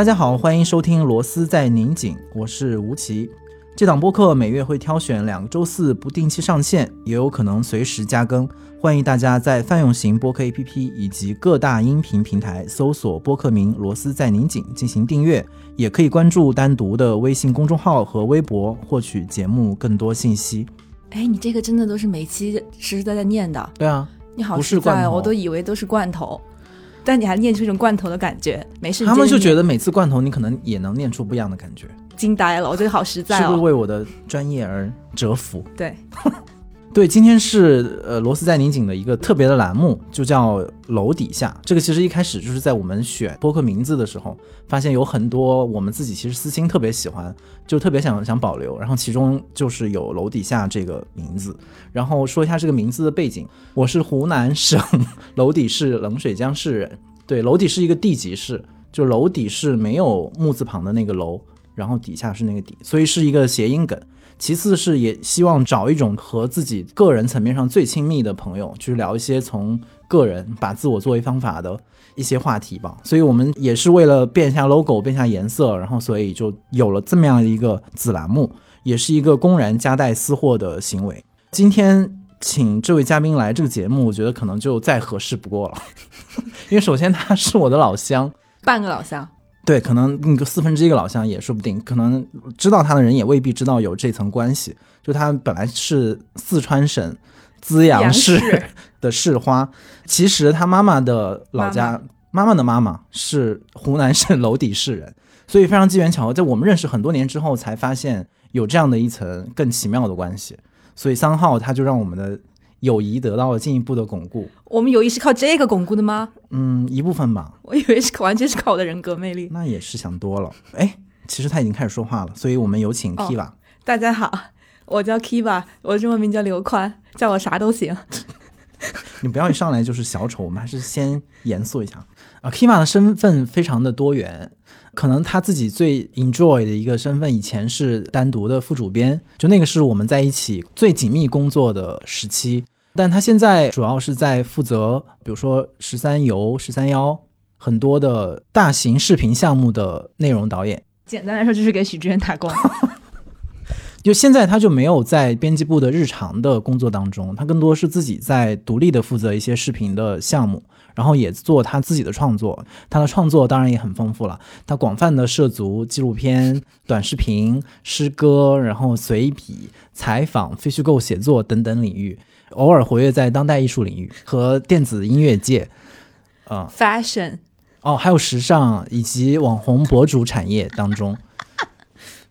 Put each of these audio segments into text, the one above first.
大家好，欢迎收听《螺丝在拧紧》，我是吴奇。这档播客每月会挑选两个周四不定期上线，也有可能随时加更。欢迎大家在泛用型播客 APP 以及各大音频平台搜索播客名“螺丝在拧紧”进行订阅，也可以关注单独的微信公众号和微博获取节目更多信息。哎，你这个真的都是每期实实在在念的，对啊，你好不是实在哦，我都以为都是罐头，但你还念出一种罐头的感觉，没事，他们就觉得得每次罐头你可能也能念出不一样的感觉，惊呆了，我觉得好实在是不是哦。为我的专业而折服？对，对，今天是呃螺丝在拧紧的一个特别的栏目，就叫楼底下。这个其实一开始就是在我们选播客名字的时候，发现有很多我们自己其实私心特别喜欢，就特别想想保留。然后其中就是有楼底下这个名字。然后说一下这个名字的背景，我是湖南省娄底市冷水江市人。对，娄底是一个地级市，就娄底是没有木字旁的那个楼，然后底下是那个底，所以是一个谐音梗。其次是也希望找一种和自己个人层面上最亲密的朋友，去聊一些从个人把自我作为方法的一些话题吧。所以我们也是为了变一下 logo、变下颜色，然后所以就有了这么样一个子栏目，也是一个公然夹带私货的行为。今天请这位嘉宾来这个节目，我觉得可能就再合适不过了，因为首先他是我的老乡，半个老乡，对，可能那个四分之一个老乡也说不定，可能知道他的人也未必知道有这层关系。就他本来是四川省资阳市的市花，其实他妈妈的老家，妈妈的妈妈是湖南省娄底市人，所以非常机缘巧合，在我们认识很多年之后，才发现有这样的一层更奇妙的关系。所以三号他就让我们的友谊得到了进一步的巩固，我们友谊是靠这个巩固的吗？嗯，一部分吧。我以为是完全是靠我的人格魅力。那也是想多了。哎，其实他已经开始说话了，所以我们有请哦 Kiva。大家好，我叫 Kiva，我的中文名叫刘宽，叫我啥都行。你不要一上来就是小丑，我们还是先严肃一下啊。Kiva 的身份非常的多元，可能他自己最 enjoy 的一个身份，以前是单独的副主编，就那个是我们在一起最紧密工作的时期。但他现在主要是在负责，比如说十三游、十三幺很多的大型视频项目的内容导演。简单来说，就是给许志远打工。就现在他就没有在编辑部的日常的工作当中，他更多是自己在独立的负责一些视频的项目，然后也做他自己的创作。他的创作当然也很丰富了，他广泛的涉足纪录片、短视频、诗歌，然后随笔、采访、非虚构写作等等领域，偶尔活跃在当代艺术领域和电子音乐界。啊、Fashion，哦，还有时尚以及网红博主产业当中，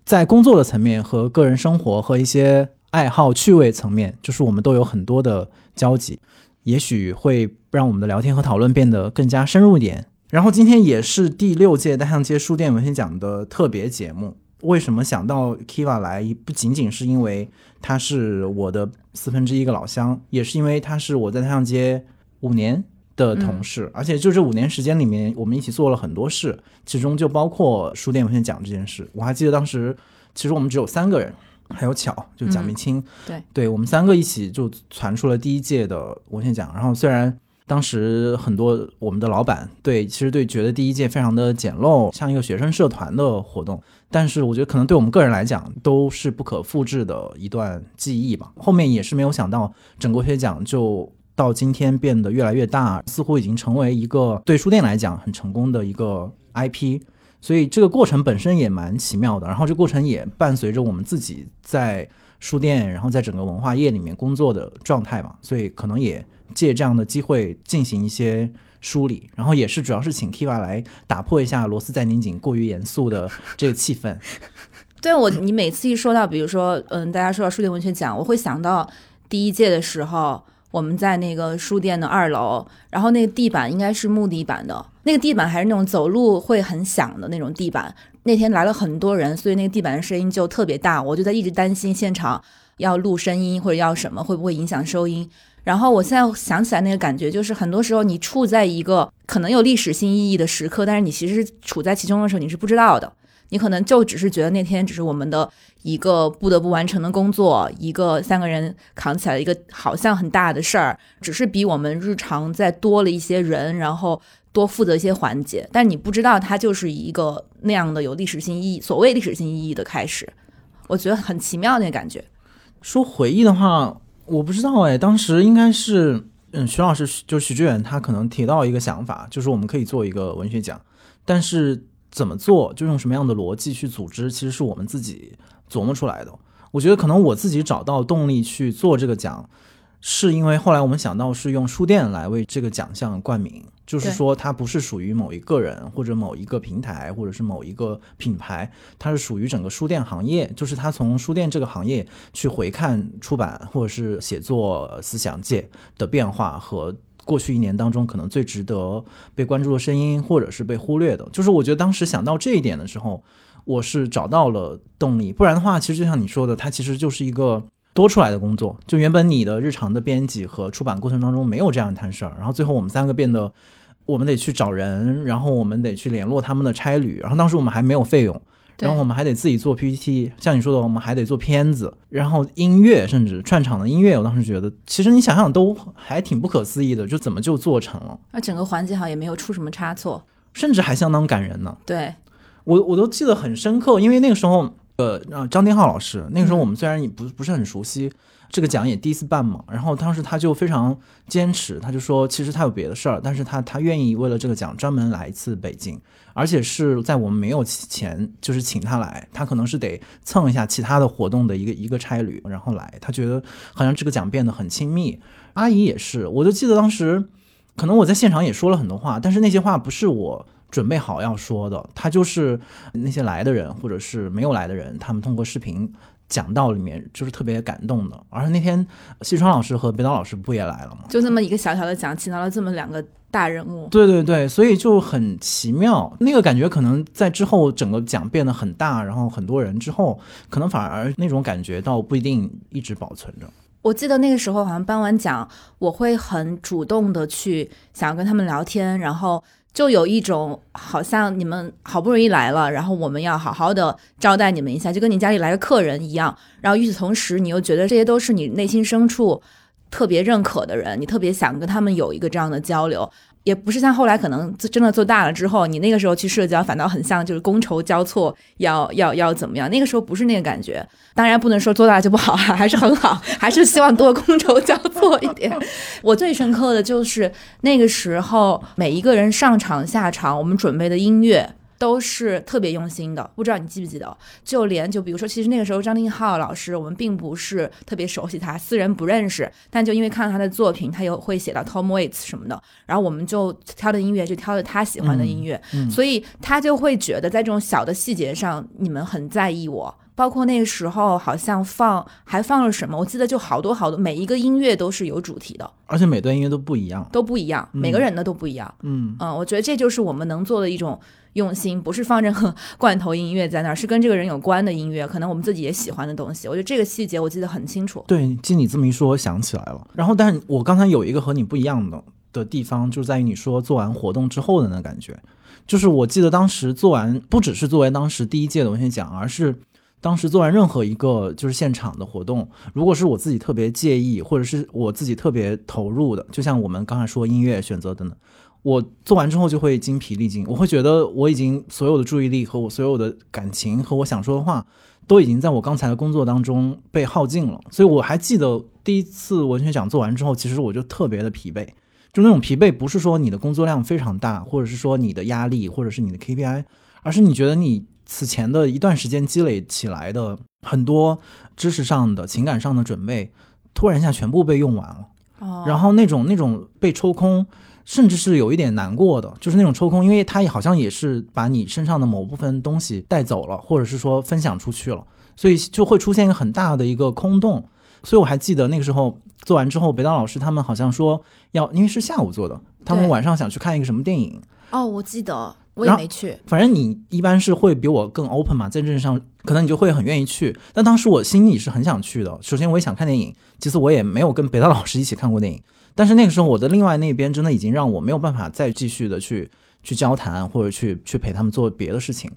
在工作的层面和个人生活和一些爱好趣味层面，就是我们都有很多的交集，也许会让我们的聊天和讨论变得更加深入一点。然后今天也是第六届单向街书店文学奖的特别节目。为什么想到 Kiva 来？不仅仅是因为他是我的四分之一个老乡，也是因为他是我在单向街五年的同事，而且就这五年时间里面，我们一起做了很多事，其中就包括书店文学奖这件事。我还记得当时，其实我们只有三个人，还有巧，就蒋明清，对对我们三个一起就传出了第一届的文学奖。然后虽然当时很多我们的老板对其实对觉得第一届非常的简陋，像一个学生社团的活动，但是我觉得可能对我们个人来讲都是不可复制的一段记忆吧。后面也是没有想到，整个文学奖就到今天变得越来越大，似乎已经成为一个对书店来讲很成功的一个 IP。所以这个过程本身也蛮奇妙的，然后这过程也伴随着我们自己在书店，然后在整个文化业里面工作的状态嘛，所以可能也借这样的机会进行一些梳理，然后也是主要是请 Kiva 来打破一下螺丝在拧紧过于严肃的这个气氛。对我，你每次一说到，比如说，嗯，大家说到书店文学奖，我会想到第一届的时候，我们在那个书店的二楼，然后那个地板应该是木地板的，那个地板还是那种走路会很响的那种地板。那天来了很多人，所以那个地板的声音就特别大，我就在一直担心现场要录声音或者要什么，会不会影响收音。然后我现在想起来那个感觉，就是很多时候你处在一个可能有历史性意义的时刻，但是你其实处在其中的时候，你是不知道的。你可能就只是觉得那天只是我们的一个不得不完成的工作，一个三个人扛起来一个好像很大的事儿，只是比我们日常再多了一些人，然后多负责一些环节。但你不知道它就是一个那样的有历史性意义，所谓历史性意义的开始，我觉得很奇妙那感觉。说回忆的话，我不知道哎，当时应该是，嗯，徐老师就是许知远，他可能提到一个想法，就是我们可以做一个文学奖，但是怎么做，就用什么样的逻辑去组织，其实是我们自己琢磨出来的。我觉得可能我自己找到动力去做这个奖。是因为后来我们想到是用书店来为这个奖项冠名，就是说它不是属于某一个人或者某一个平台或者是某一个品牌，它是属于整个书店行业，就是它从书店这个行业去回看出版或者是写作思想界的变化和过去一年当中可能最值得被关注的声音或者是被忽略的，就是我觉得当时想到这一点的时候，我是找到了动力，不然的话，其实就像你说的，它其实就是一个。多出来的工作，就原本你的日常的编辑和出版过程当中没有这样一摊事儿，然后最后我们三个变得，我们得去找人，然后我们得去联络他们的差旅，然后当时我们还没有费用，然后我们还得自己做 PPT，像你说的，我们还得做片子，然后音乐，甚至串场的音乐，我当时觉得，其实你想想都还挺不可思议的，就怎么就做成了？那整个环节好像也没有出什么差错，甚至还相当感人呢。对，我我都记得很深刻，因为那个时候。呃，张天浩老师，那个时候我们虽然也不不是很熟悉，这个奖也第一次办嘛，然后当时他就非常坚持，他就说其实他有别的事儿，但是他他愿意为了这个奖专门来一次北京，而且是在我们没有钱，就是请他来，他可能是得蹭一下其他的活动的一个一个差旅，然后来，他觉得好像这个奖变得很亲密。阿姨也是，我就记得当时，可能我在现场也说了很多话，但是那些话不是我。准备好要说的，他就是那些来的人，或者是没有来的人，他们通过视频讲到里面，就是特别感动的。而且那天，西川老师和北岛老师不也来了吗？就这么一个小小的奖，请到了这么两个大人物。对对对，所以就很奇妙。那个感觉可能在之后整个奖变得很大，然后很多人之后，可能反而那种感觉倒不一定一直保存着。我记得那个时候好像颁完奖，我会很主动的去想要跟他们聊天，然后。就有一种好像你们好不容易来了，然后我们要好好的招待你们一下，就跟你家里来个客人一样。然后与此同时，你又觉得这些都是你内心深处特别认可的人，你特别想跟他们有一个这样的交流。也不是像后来可能真的做大了之后，你那个时候去社交反倒很像就是觥筹交错，要要要怎么样？那个时候不是那个感觉。当然不能说做大就不好，还是很好，还是希望多觥筹交错一点。我最深刻的就是那个时候每一个人上场下场，我们准备的音乐。都是特别用心的，不知道你记不记得？就连就比如说，其实那个时候张定浩老师，我们并不是特别熟悉他，私人不认识，但就因为看了他的作品，他有会写到 Tom Waits 什么的，然后我们就挑的音乐就挑的他喜欢的音乐，所以他就会觉得在这种小的细节上，你们很在意我。包括那个时候好像放还放了什么，我记得就好多好多，每一个音乐都是有主题的，而且每段音乐都不一样，都不一样，每个人的都不一样。嗯嗯，我觉得这就是我们能做的一种。用心不是放任何罐头音乐在那儿，是跟这个人有关的音乐，可能我们自己也喜欢的东西。我觉得这个细节我记得很清楚。对，经你这么一说，我想起来了。然后，但是我刚才有一个和你不一样的的地方，就在于你说做完活动之后的那感觉，就是我记得当时做完，不只是作为当时第一届的文学奖，而是当时做完任何一个就是现场的活动，如果是我自己特别介意，或者是我自己特别投入的，就像我们刚才说音乐选择等等。我做完之后就会精疲力尽，我会觉得我已经所有的注意力和我所有的感情和我想说的话，都已经在我刚才的工作当中被耗尽了。所以我还记得第一次文学奖做完之后，其实我就特别的疲惫，就那种疲惫不是说你的工作量非常大，或者是说你的压力，或者是你的 KPI，而是你觉得你此前的一段时间积累起来的很多知识上的、情感上的准备，突然一下全部被用完了。哦，然后那种那种被抽空。甚至是有一点难过的，就是那种抽空，因为他也好像也是把你身上的某部分东西带走了，或者是说分享出去了，所以就会出现一个很大的一个空洞。所以我还记得那个时候做完之后，北岛老师他们好像说要，因为是下午做的，他们晚上想去看一个什么电影。哦，我记得。我也没去，反正你一般是会比我更 open 嘛，在这上可能你就会很愿意去。但当时我心里是很想去的，首先我也想看电影，其次我也没有跟北大老师一起看过电影。但是那个时候我的另外那边真的已经让我没有办法再继续的去去交谈或者去去陪他们做别的事情。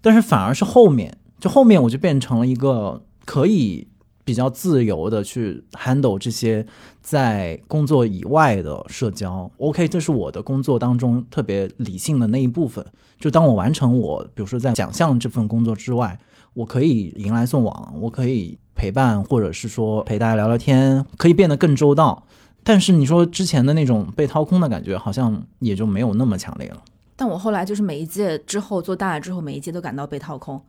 但是反而是后面，就后面我就变成了一个可以比较自由的去 handle 这些在工作以外的社交。OK，这是我的工作当中特别理性的那一部分。就当我完成我，比如说在奖项这份工作之外，我可以迎来送往，我可以陪伴，或者是说陪大家聊聊天，可以变得更周到。但是你说之前的那种被掏空的感觉，好像也就没有那么强烈了。但我后来就是每一届之后做大了之后，每一届都感到被掏空。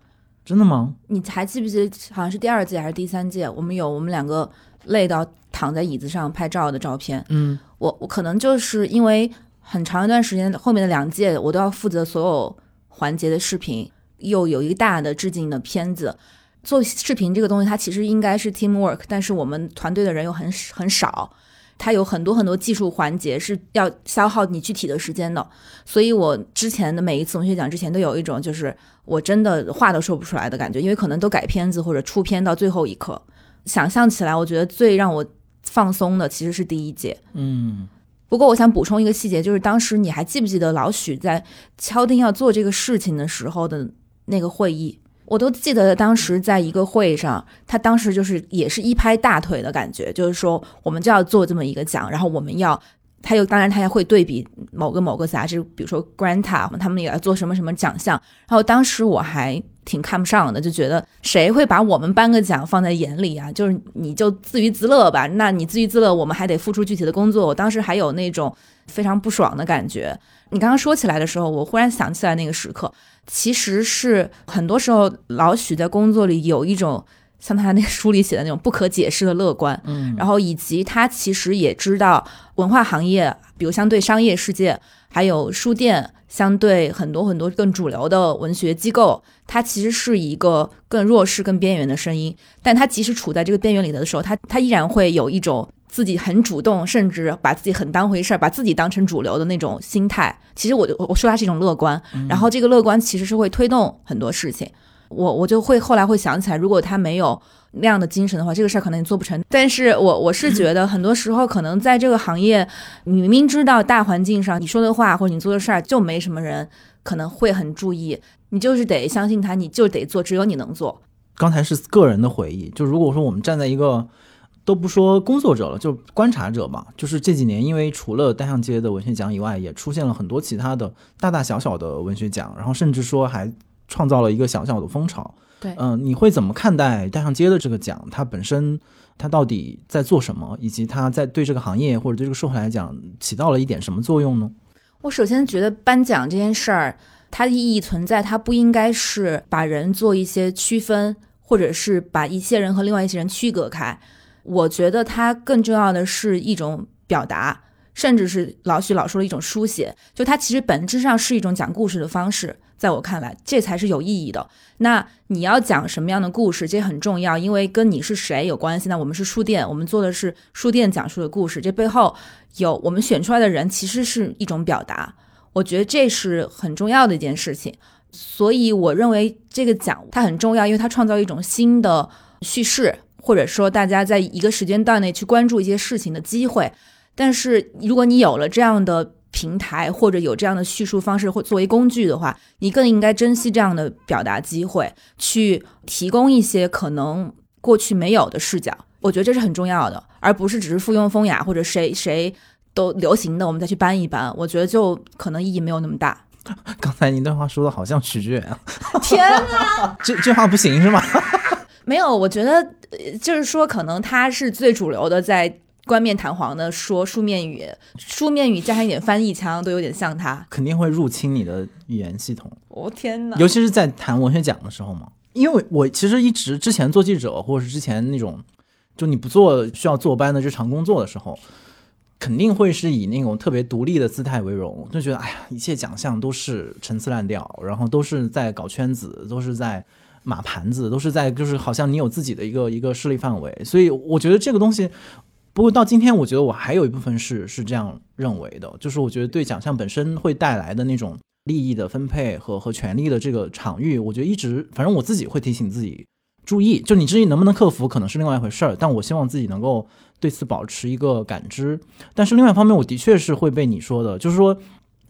真的吗？你还记不记得，好像是第二届还是第三届，我们有我们两个累到躺在椅子上拍照的照片。嗯，我我可能就是因为很长一段时间，后面的两届我都要负责所有环节的视频，又有一个大的致敬的片子。做视频这个东西，它其实应该是 team work，但是我们团队的人又很很少。它有很多很多技术环节是要消耗你具体的时间的，所以我之前的每一次文学奖之前都有一种就是我真的话都说不出来的感觉，因为可能都改片子或者出片到最后一刻。想象起来，我觉得最让我放松的其实是第一届。嗯，不过我想补充一个细节，就是当时你还记不记得老许在敲定要做这个事情的时候的那个会议？我都记得当时在一个会上，他当时就是也是一拍大腿的感觉，就是说我们就要做这么一个奖，然后我们要，他又当然他也会对比某个某个杂志，比如说 Granta，他们也要做什么什么奖项。然后当时我还挺看不上的，就觉得谁会把我们颁个奖放在眼里啊？就是你就自娱自乐吧，那你自娱自乐，我们还得付出具体的工作。我当时还有那种非常不爽的感觉。你刚刚说起来的时候，我忽然想起来那个时刻。其实是很多时候，老许在工作里有一种像他那个书里写的那种不可解释的乐观，嗯，然后以及他其实也知道文化行业，比如相对商业世界，还有书店，相对很多很多更主流的文学机构，它其实是一个更弱势、更边缘的声音。但它即使处在这个边缘里的时候，它它依然会有一种。自己很主动，甚至把自己很当回事儿，把自己当成主流的那种心态。其实我我说它是一种乐观，然后这个乐观其实是会推动很多事情。我我就会后来会想起来，如果他没有那样的精神的话，这个事儿可能也做不成。但是我我是觉得，很多时候可能在这个行业，你明明知道大环境上你说的话或者你做的事儿就没什么人可能会很注意，你就是得相信他，你就得做，只有你能做。刚才是个人的回忆，就如果说我们站在一个。都不说工作者了，就观察者吧。就是这几年，因为除了单向街的文学奖以外，也出现了很多其他的大大小小的文学奖，然后甚至说还创造了一个小小的风潮。对，嗯，你会怎么看待大上街的这个奖？它本身它到底在做什么，以及它在对这个行业或者对这个社会来讲起到了一点什么作用呢？我首先觉得颁奖这件事儿，它的意义存在，它不应该是把人做一些区分，或者是把一些人和另外一些人区隔开。我觉得它更重要的是一种表达，甚至是老许老说的一种书写。就它其实本质上是一种讲故事的方式，在我看来，这才是有意义的。那你要讲什么样的故事，这很重要，因为跟你是谁有关系。那我们是书店，我们做的是书店讲述的故事，这背后有我们选出来的人，其实是一种表达。我觉得这是很重要的一件事情。所以我认为这个奖它很重要，因为它创造一种新的叙事。或者说，大家在一个时间段内去关注一些事情的机会，但是如果你有了这样的平台，或者有这样的叙述方式或作为工具的话，你更应该珍惜这样的表达机会，去提供一些可能过去没有的视角。我觉得这是很重要的，而不是只是附庸风雅或者谁谁都流行的，我们再去搬一搬。我觉得就可能意义没有那么大。刚才您这话说的好像许志远啊！天哪，这这话不行是吗？没有，我觉得就是说，可能他是最主流的，在冠冕堂皇的说书面语，书面语加上一点翻译腔，都有点像他，肯定会入侵你的语言系统。我天哪！尤其是在谈文学奖的时候嘛，因为我其实一直之前做记者，或者是之前那种，就你不做需要坐班的日常工作的时候，肯定会是以那种特别独立的姿态为荣，就觉得哎呀，一切奖项都是陈词滥调，然后都是在搞圈子，都是在。码盘子都是在，就是好像你有自己的一个一个势力范围，所以我觉得这个东西，不过到今天，我觉得我还有一部分是是这样认为的，就是我觉得对奖项本身会带来的那种利益的分配和和权利的这个场域，我觉得一直，反正我自己会提醒自己注意，就你至于能不能克服，可能是另外一回事儿，但我希望自己能够对此保持一个感知。但是另外一方面，我的确是会被你说的，就是说。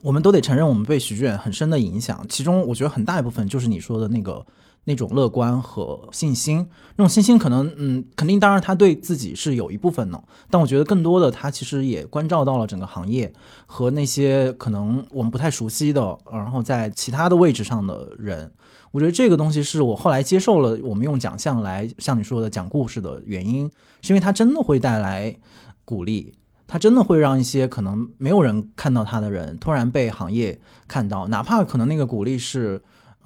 我们都得承认，我们被许志远很深的影响。其中，我觉得很大一部分就是你说的那个那种乐观和信心。那种信心，可能，嗯，肯定，当然，他对自己是有一部分的。但我觉得，更多的，他其实也关照到了整个行业和那些可能我们不太熟悉的，然后在其他的位置上的人。我觉得这个东西是我后来接受了我们用奖项来像你说的讲故事的原因，是因为它真的会带来鼓励。他真的会让一些可能没有人看到他的人突然被行业看到，哪怕可能那个鼓励是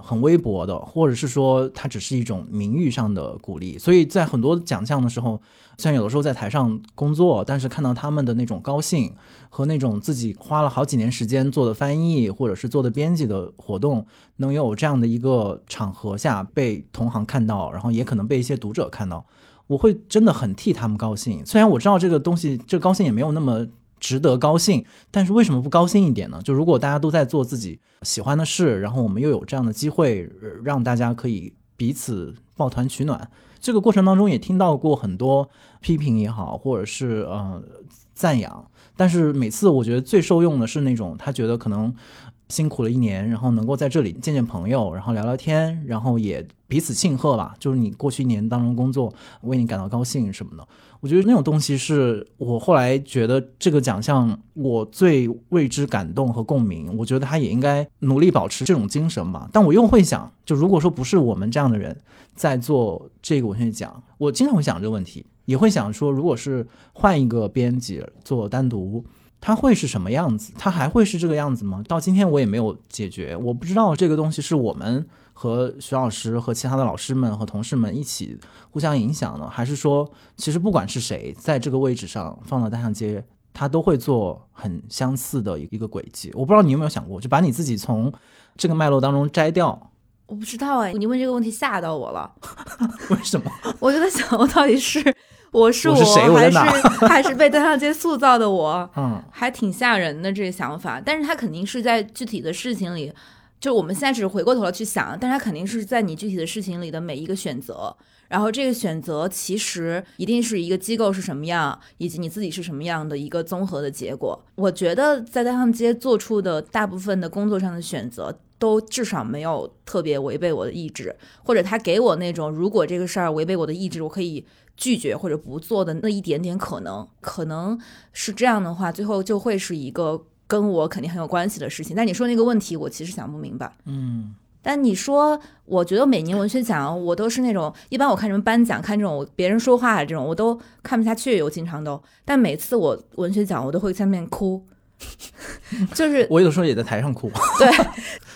很微薄的，或者是说它只是一种名誉上的鼓励。所以在很多奖项的时候，虽然有的时候在台上工作，但是看到他们的那种高兴和那种自己花了好几年时间做的翻译或者是做的编辑的活动，能有这样的一个场合下被同行看到，然后也可能被一些读者看到。我会真的很替他们高兴，虽然我知道这个东西，这高兴也没有那么值得高兴，但是为什么不高兴一点呢？就如果大家都在做自己喜欢的事，然后我们又有这样的机会，让大家可以彼此抱团取暖，这个过程当中也听到过很多批评也好，或者是呃赞扬，但是每次我觉得最受用的是那种他觉得可能。辛苦了一年，然后能够在这里见见朋友，然后聊聊天，然后也彼此庆贺吧。就是你过去一年当中工作，为你感到高兴什么的。我觉得那种东西是我后来觉得这个奖项我最为之感动和共鸣。我觉得他也应该努力保持这种精神吧。但我又会想，就如果说不是我们这样的人在做这个文学奖，我经常会想这个问题，也会想说，如果是换一个编辑做单独。它会是什么样子？它还会是这个样子吗？到今天我也没有解决，我不知道这个东西是我们和徐老师和其他的老师们和同事们一起互相影响呢，还是说，其实不管是谁在这个位置上放到大象街，他都会做很相似的一个轨迹？我不知道你有没有想过，就把你自己从这个脉络当中摘掉？我不知道哎，你问这个问题吓到我了。为什么？我就在想，我到底是。我是我还是 还是被大象街塑造的我，嗯，还挺吓人的这个想法。但是他肯定是在具体的事情里，就我们现在只是回过头来去想，但是他肯定是在你具体的事情里的每一个选择。然后这个选择其实一定是一个机构是什么样，以及你自己是什么样的一个综合的结果。我觉得在单向街做出的大部分的工作上的选择，都至少没有特别违背我的意志，或者他给我那种如果这个事儿违背我的意志，我可以。拒绝或者不做的那一点点可能，可能是这样的话，最后就会是一个跟我肯定很有关系的事情。但你说那个问题，我其实想不明白。嗯，但你说，我觉得每年文学奖，我都是那种一般我看什么颁奖，看这种别人说话这种，我都看不下去，我经常都。但每次我文学奖，我都会在面哭，就是我有的时候也在台上哭。对。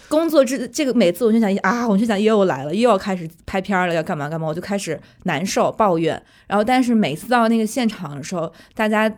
工作之这个每次文学奖一啊，文学奖又来了，又要开始拍片了，要干嘛干嘛，我就开始难受抱怨。然后，但是每次到那个现场的时候，大家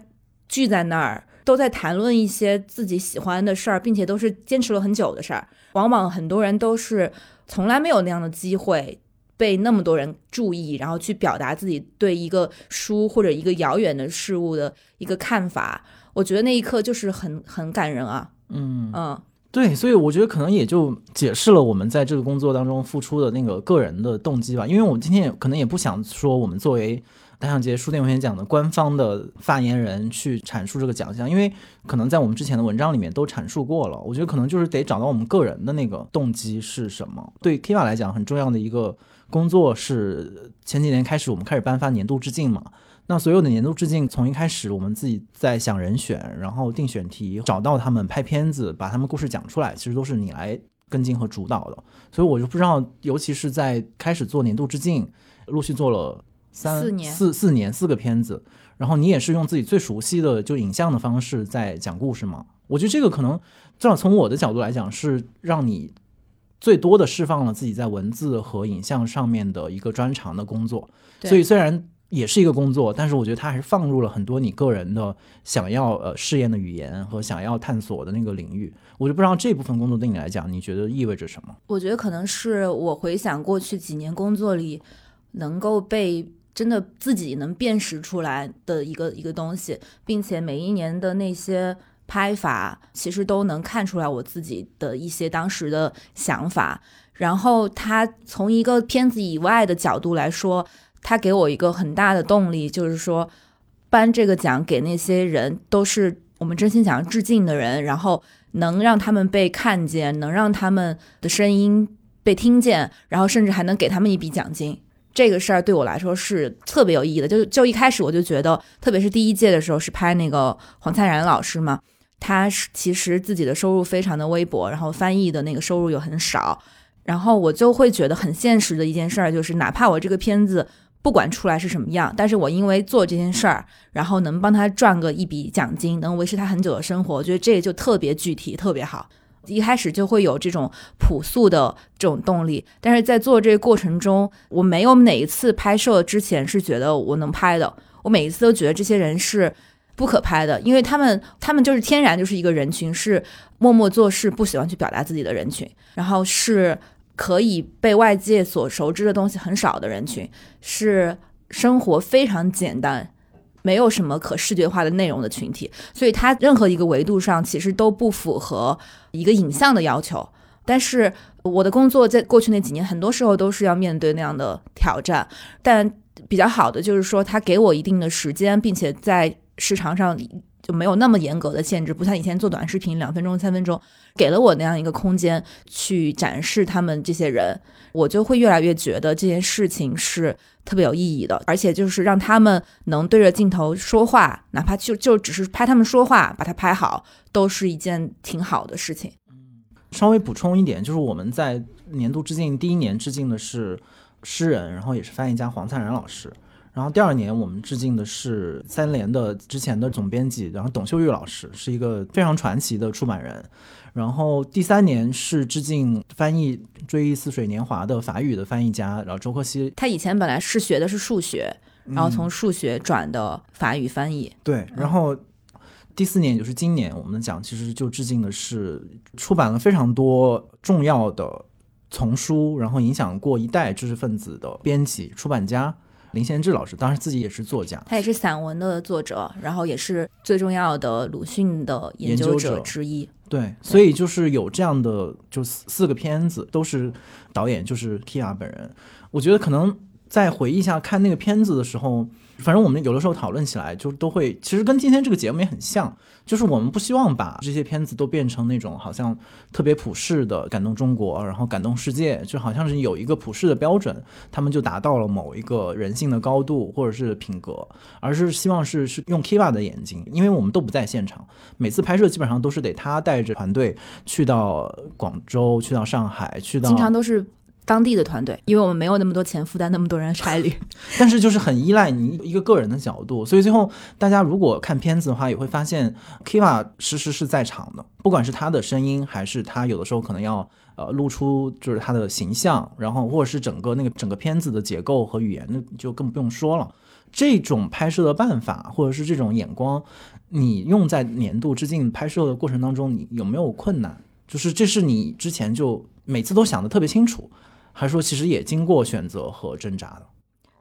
聚在那儿，都在谈论一些自己喜欢的事儿，并且都是坚持了很久的事儿。往往很多人都是从来没有那样的机会被那么多人注意，然后去表达自己对一个书或者一个遥远的事物的一个看法。我觉得那一刻就是很很感人啊。嗯嗯。对，所以我觉得可能也就解释了我们在这个工作当中付出的那个个人的动机吧。因为我们今天也可能也不想说我们作为大象节书店文学奖的官方的发言人去阐述这个奖项，因为可能在我们之前的文章里面都阐述过了。我觉得可能就是得找到我们个人的那个动机是什么。对 Kiva 来讲，很重要的一个工作是前几年开始我们开始颁发年度致敬嘛。那所有的年度致敬，从一开始我们自己在想人选，然后定选题，找到他们拍片子，把他们故事讲出来，其实都是你来跟进和主导的。所以我就不知道，尤其是在开始做年度致敬，陆续做了三四年四四年四个片子，然后你也是用自己最熟悉的就影像的方式在讲故事嘛？我觉得这个可能至少从我的角度来讲，是让你最多的释放了自己在文字和影像上面的一个专长的工作。所以虽然。也是一个工作，但是我觉得它还是放入了很多你个人的想要呃试验的语言和想要探索的那个领域。我就不知道这部分工作对你来讲，你觉得意味着什么？我觉得可能是我回想过去几年工作里，能够被真的自己能辨识出来的一个一个东西，并且每一年的那些拍法，其实都能看出来我自己的一些当时的想法。然后他从一个片子以外的角度来说。他给我一个很大的动力，就是说，颁这个奖给那些人都是我们真心想要致敬的人，然后能让他们被看见，能让他们的声音被听见，然后甚至还能给他们一笔奖金。这个事儿对我来说是特别有意义的。就就一开始我就觉得，特别是第一届的时候是拍那个黄灿然老师嘛，他是其实自己的收入非常的微薄，然后翻译的那个收入又很少，然后我就会觉得很现实的一件事儿，就是哪怕我这个片子不管出来是什么样，但是我因为做这件事儿，然后能帮他赚个一笔奖金，能维持他很久的生活，我觉得这个就特别具体，特别好。一开始就会有这种朴素的这种动力，但是在做这个过程中，我没有哪一次拍摄之前是觉得我能拍的，我每一次都觉得这些人是不可拍的，因为他们他们就是天然就是一个人群，是默默做事、不喜欢去表达自己的人群，然后是可以被外界所熟知的东西很少的人群，是生活非常简单。没有什么可视觉化的内容的群体，所以它任何一个维度上其实都不符合一个影像的要求。但是我的工作在过去那几年，很多时候都是要面对那样的挑战。但比较好的就是说，它给我一定的时间，并且在时长上就没有那么严格的限制，不像以前做短视频两分钟、三分钟，给了我那样一个空间去展示他们这些人，我就会越来越觉得这件事情是。特别有意义的，而且就是让他们能对着镜头说话，哪怕就就只是拍他们说话，把它拍好，都是一件挺好的事情。嗯，稍微补充一点，就是我们在年度致敬第一年致敬的是诗人，然后也是翻译家黄灿然老师，然后第二年我们致敬的是三联的之前的总编辑，然后董秀玉老师是一个非常传奇的出版人。然后第三年是致敬翻译《追忆似水年华》的法语的翻译家，然后周克希。他以前本来是学的是数学，然后从数学转的法语翻译。对，然后第四年也就是今年，我们讲其实就致敬的是出版了非常多重要的丛书，然后影响过一代知识分子的编辑、出版家。林贤志老师当时自己也是作家，他也是散文的作者，然后也是最重要的鲁迅的研究者之一。对，所以就是有这样的，就四四个片子都是导演，就是 Kia 本人。我觉得可能在回忆一下看那个片子的时候。反正我们有的时候讨论起来，就都会其实跟今天这个节目也很像，就是我们不希望把这些片子都变成那种好像特别普世的感动中国，然后感动世界，就好像是有一个普世的标准，他们就达到了某一个人性的高度或者是品格，而是希望是是用 Kiva 的眼睛，因为我们都不在现场，每次拍摄基本上都是得他带着团队去到广州，去到上海，去到经常都是。当地的团队，因为我们没有那么多钱负担那么多人差旅，但是就是很依赖你一个个人的角度，所以最后大家如果看片子的话，也会发现 Kiva 时时是在场的，不管是他的声音，还是他有的时候可能要呃露出就是他的形象，然后或者是整个那个整个片子的结构和语言，那就更不用说了。这种拍摄的办法或者是这种眼光，你用在年度致敬拍摄的过程当中，你有没有困难？就是这是你之前就每次都想的特别清楚。还说，其实也经过选择和挣扎的。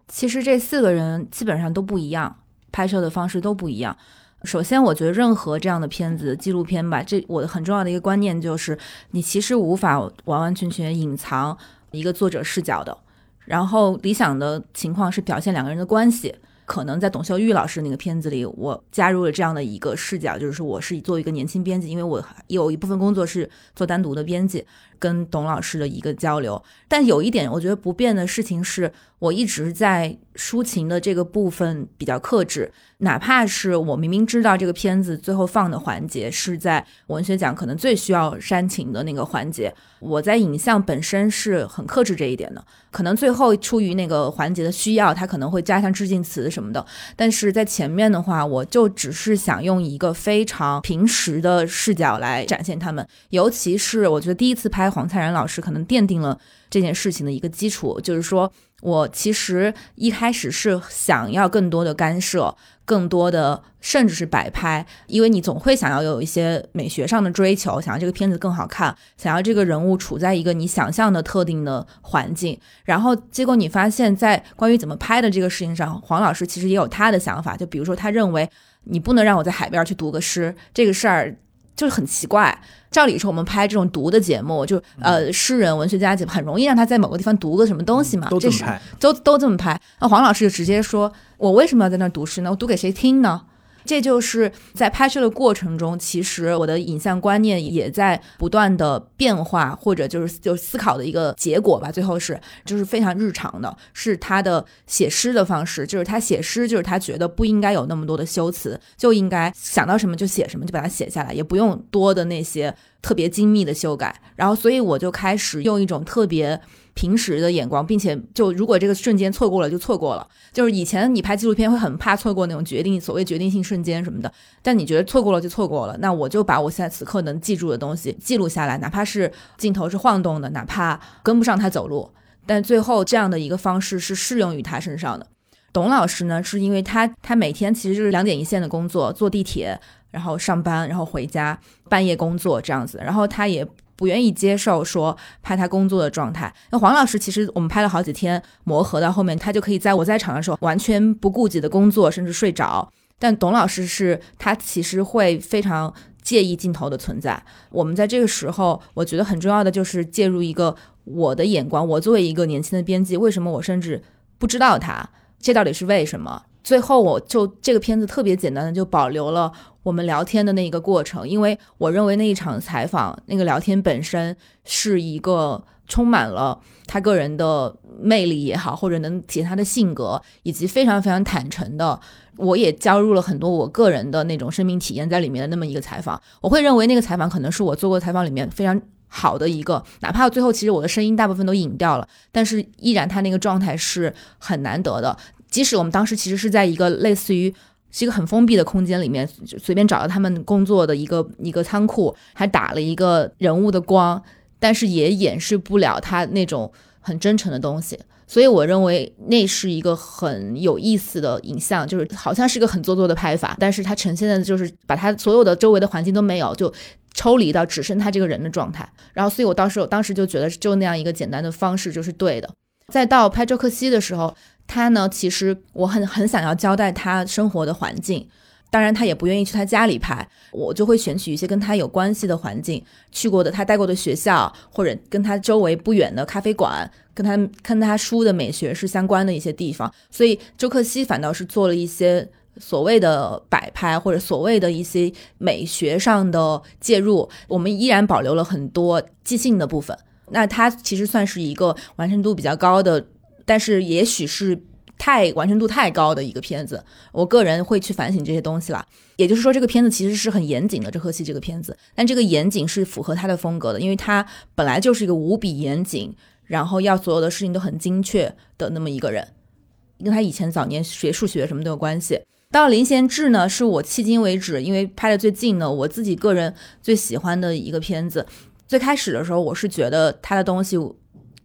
其实这四个人基本上都不一样，拍摄的方式都不一样。首先，我觉得任何这样的片子，纪录片吧，这我很重要的一个观念就是，你其实无法完完全全隐藏一个作者视角的。然后，理想的情况是表现两个人的关系。可能在董秀玉老师那个片子里，我加入了这样的一个视角，就是说我是作为一个年轻编辑，因为我有一部分工作是做单独的编辑，跟董老师的一个交流。但有一点我觉得不变的事情是，我一直在抒情的这个部分比较克制。哪怕是我明明知道这个片子最后放的环节是在文学奖可能最需要煽情的那个环节，我在影像本身是很克制这一点的。可能最后出于那个环节的需要，他可能会加上致敬词什么的。但是在前面的话，我就只是想用一个非常平时的视角来展现他们。尤其是我觉得第一次拍黄灿然老师，可能奠定了这件事情的一个基础，就是说我其实一开始是想要更多的干涉。更多的甚至是摆拍，因为你总会想要有一些美学上的追求，想要这个片子更好看，想要这个人物处在一个你想象的特定的环境，然后结果你发现，在关于怎么拍的这个事情上，黄老师其实也有他的想法，就比如说他认为你不能让我在海边去读个诗，这个事儿。就是很奇怪，照理说我们拍这种读的节目，就呃诗人、文学家节目很容易让他在某个地方读个什么东西嘛，这是都都这么拍。那黄老师就直接说：“我为什么要在那读诗呢？我读给谁听呢？”这就是在拍摄的过程中，其实我的影像观念也在不断的变化，或者就是就思考的一个结果吧。最后是就是非常日常的，是他的写诗的方式，就是他写诗，就是他觉得不应该有那么多的修辞，就应该想到什么就写什么，就把它写下来，也不用多的那些特别精密的修改。然后，所以我就开始用一种特别。平时的眼光，并且就如果这个瞬间错过了，就错过了。就是以前你拍纪录片会很怕错过那种决定，所谓决定性瞬间什么的。但你觉得错过了就错过了，那我就把我现在此刻能记住的东西记录下来，哪怕是镜头是晃动的，哪怕跟不上他走路，但最后这样的一个方式是适用于他身上的。董老师呢，是因为他他每天其实就是两点一线的工作，坐地铁，然后上班，然后回家，半夜工作这样子，然后他也。不愿意接受说拍他工作的状态。那黄老师其实我们拍了好几天，磨合到后面，他就可以在我在场的时候完全不顾及的工作，甚至睡着。但董老师是他其实会非常介意镜头的存在。我们在这个时候，我觉得很重要的就是介入一个我的眼光。我作为一个年轻的编辑，为什么我甚至不知道他？这到底是为什么？最后，我就这个片子特别简单的就保留了我们聊天的那一个过程，因为我认为那一场采访那个聊天本身是一个充满了他个人的魅力也好，或者能体现他的性格，以及非常非常坦诚的，我也加入了很多我个人的那种生命体验在里面的那么一个采访。我会认为那个采访可能是我做过采访里面非常好的一个，哪怕最后其实我的声音大部分都隐掉了，但是依然他那个状态是很难得的。即使我们当时其实是在一个类似于是一个很封闭的空间里面，随便找到他们工作的一个一个仓库，还打了一个人物的光，但是也掩饰不了他那种很真诚的东西。所以我认为那是一个很有意思的影像，就是好像是个很做作的拍法，但是它呈现的就是把他所有的周围的环境都没有，就抽离到只剩他这个人的状态。然后，所以我当时当时就觉得，就那样一个简单的方式就是对的。再到拍周克西的时候。他呢，其实我很很想要交代他生活的环境，当然他也不愿意去他家里拍，我就会选取一些跟他有关系的环境，去过的他待过的学校，或者跟他周围不远的咖啡馆，跟他跟他书的美学是相关的一些地方。所以周克西反倒是做了一些所谓的摆拍，或者所谓的一些美学上的介入，我们依然保留了很多即兴的部分。那他其实算是一个完成度比较高的。但是也许是太完成度太高的一个片子，我个人会去反省这些东西了。也就是说，这个片子其实是很严谨的。这颗戏这个片子，但这个严谨是符合他的风格的，因为他本来就是一个无比严谨，然后要所有的事情都很精确的那么一个人，跟他以前早年学数学什么都有关系。到林贤志呢，是我迄今为止因为拍的最近的，我自己个人最喜欢的一个片子。最开始的时候，我是觉得他的东西。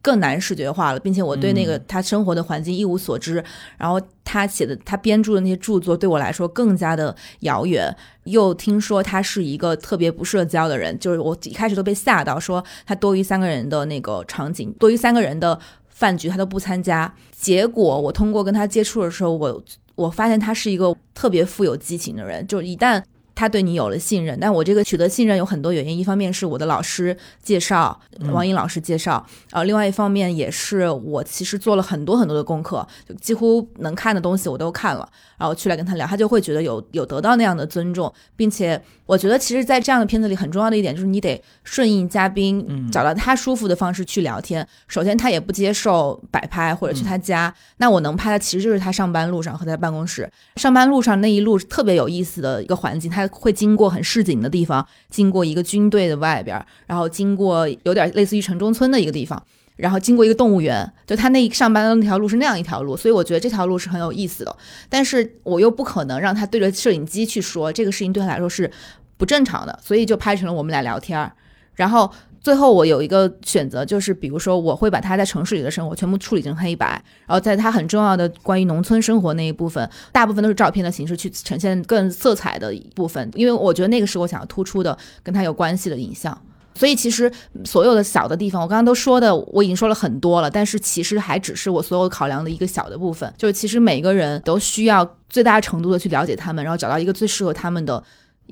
更难视觉化了，并且我对那个他生活的环境一无所知，然后他写的、他编著的那些著作对我来说更加的遥远。又听说他是一个特别不社交的人，就是我一开始都被吓到，说他多于三个人的那个场景，多于三个人的饭局他都不参加。结果我通过跟他接触的时候，我我发现他是一个特别富有激情的人，就是一旦。他对你有了信任，但我这个取得信任有很多原因，一方面是我的老师介绍，王颖老师介绍，呃，另外一方面也是我其实做了很多很多的功课，就几乎能看的东西我都看了，然后去来跟他聊，他就会觉得有有得到那样的尊重，并且我觉得其实，在这样的片子里很重要的一点就是你得顺应嘉宾，找到他舒服的方式去聊天。首先他也不接受摆拍或者去他家，那我能拍的其实就是他上班路上和在办公室，上班路上那一路特别有意思的一个环境，他。会经过很市井的地方，经过一个军队的外边，然后经过有点类似于城中村的一个地方，然后经过一个动物园。就他那上班的那条路是那样一条路，所以我觉得这条路是很有意思的。但是我又不可能让他对着摄影机去说这个事情对他来说是不正常的，所以就拍成了我们俩聊天儿，然后。最后我有一个选择，就是比如说我会把他在城市里的生活全部处理成黑白，然后在他很重要的关于农村生活那一部分，大部分都是照片的形式去呈现更色彩的一部分，因为我觉得那个是我想要突出的跟他有关系的影像。所以其实所有的小的地方，我刚刚都说的我已经说了很多了，但是其实还只是我所有考量的一个小的部分，就是其实每个人都需要最大程度的去了解他们，然后找到一个最适合他们的。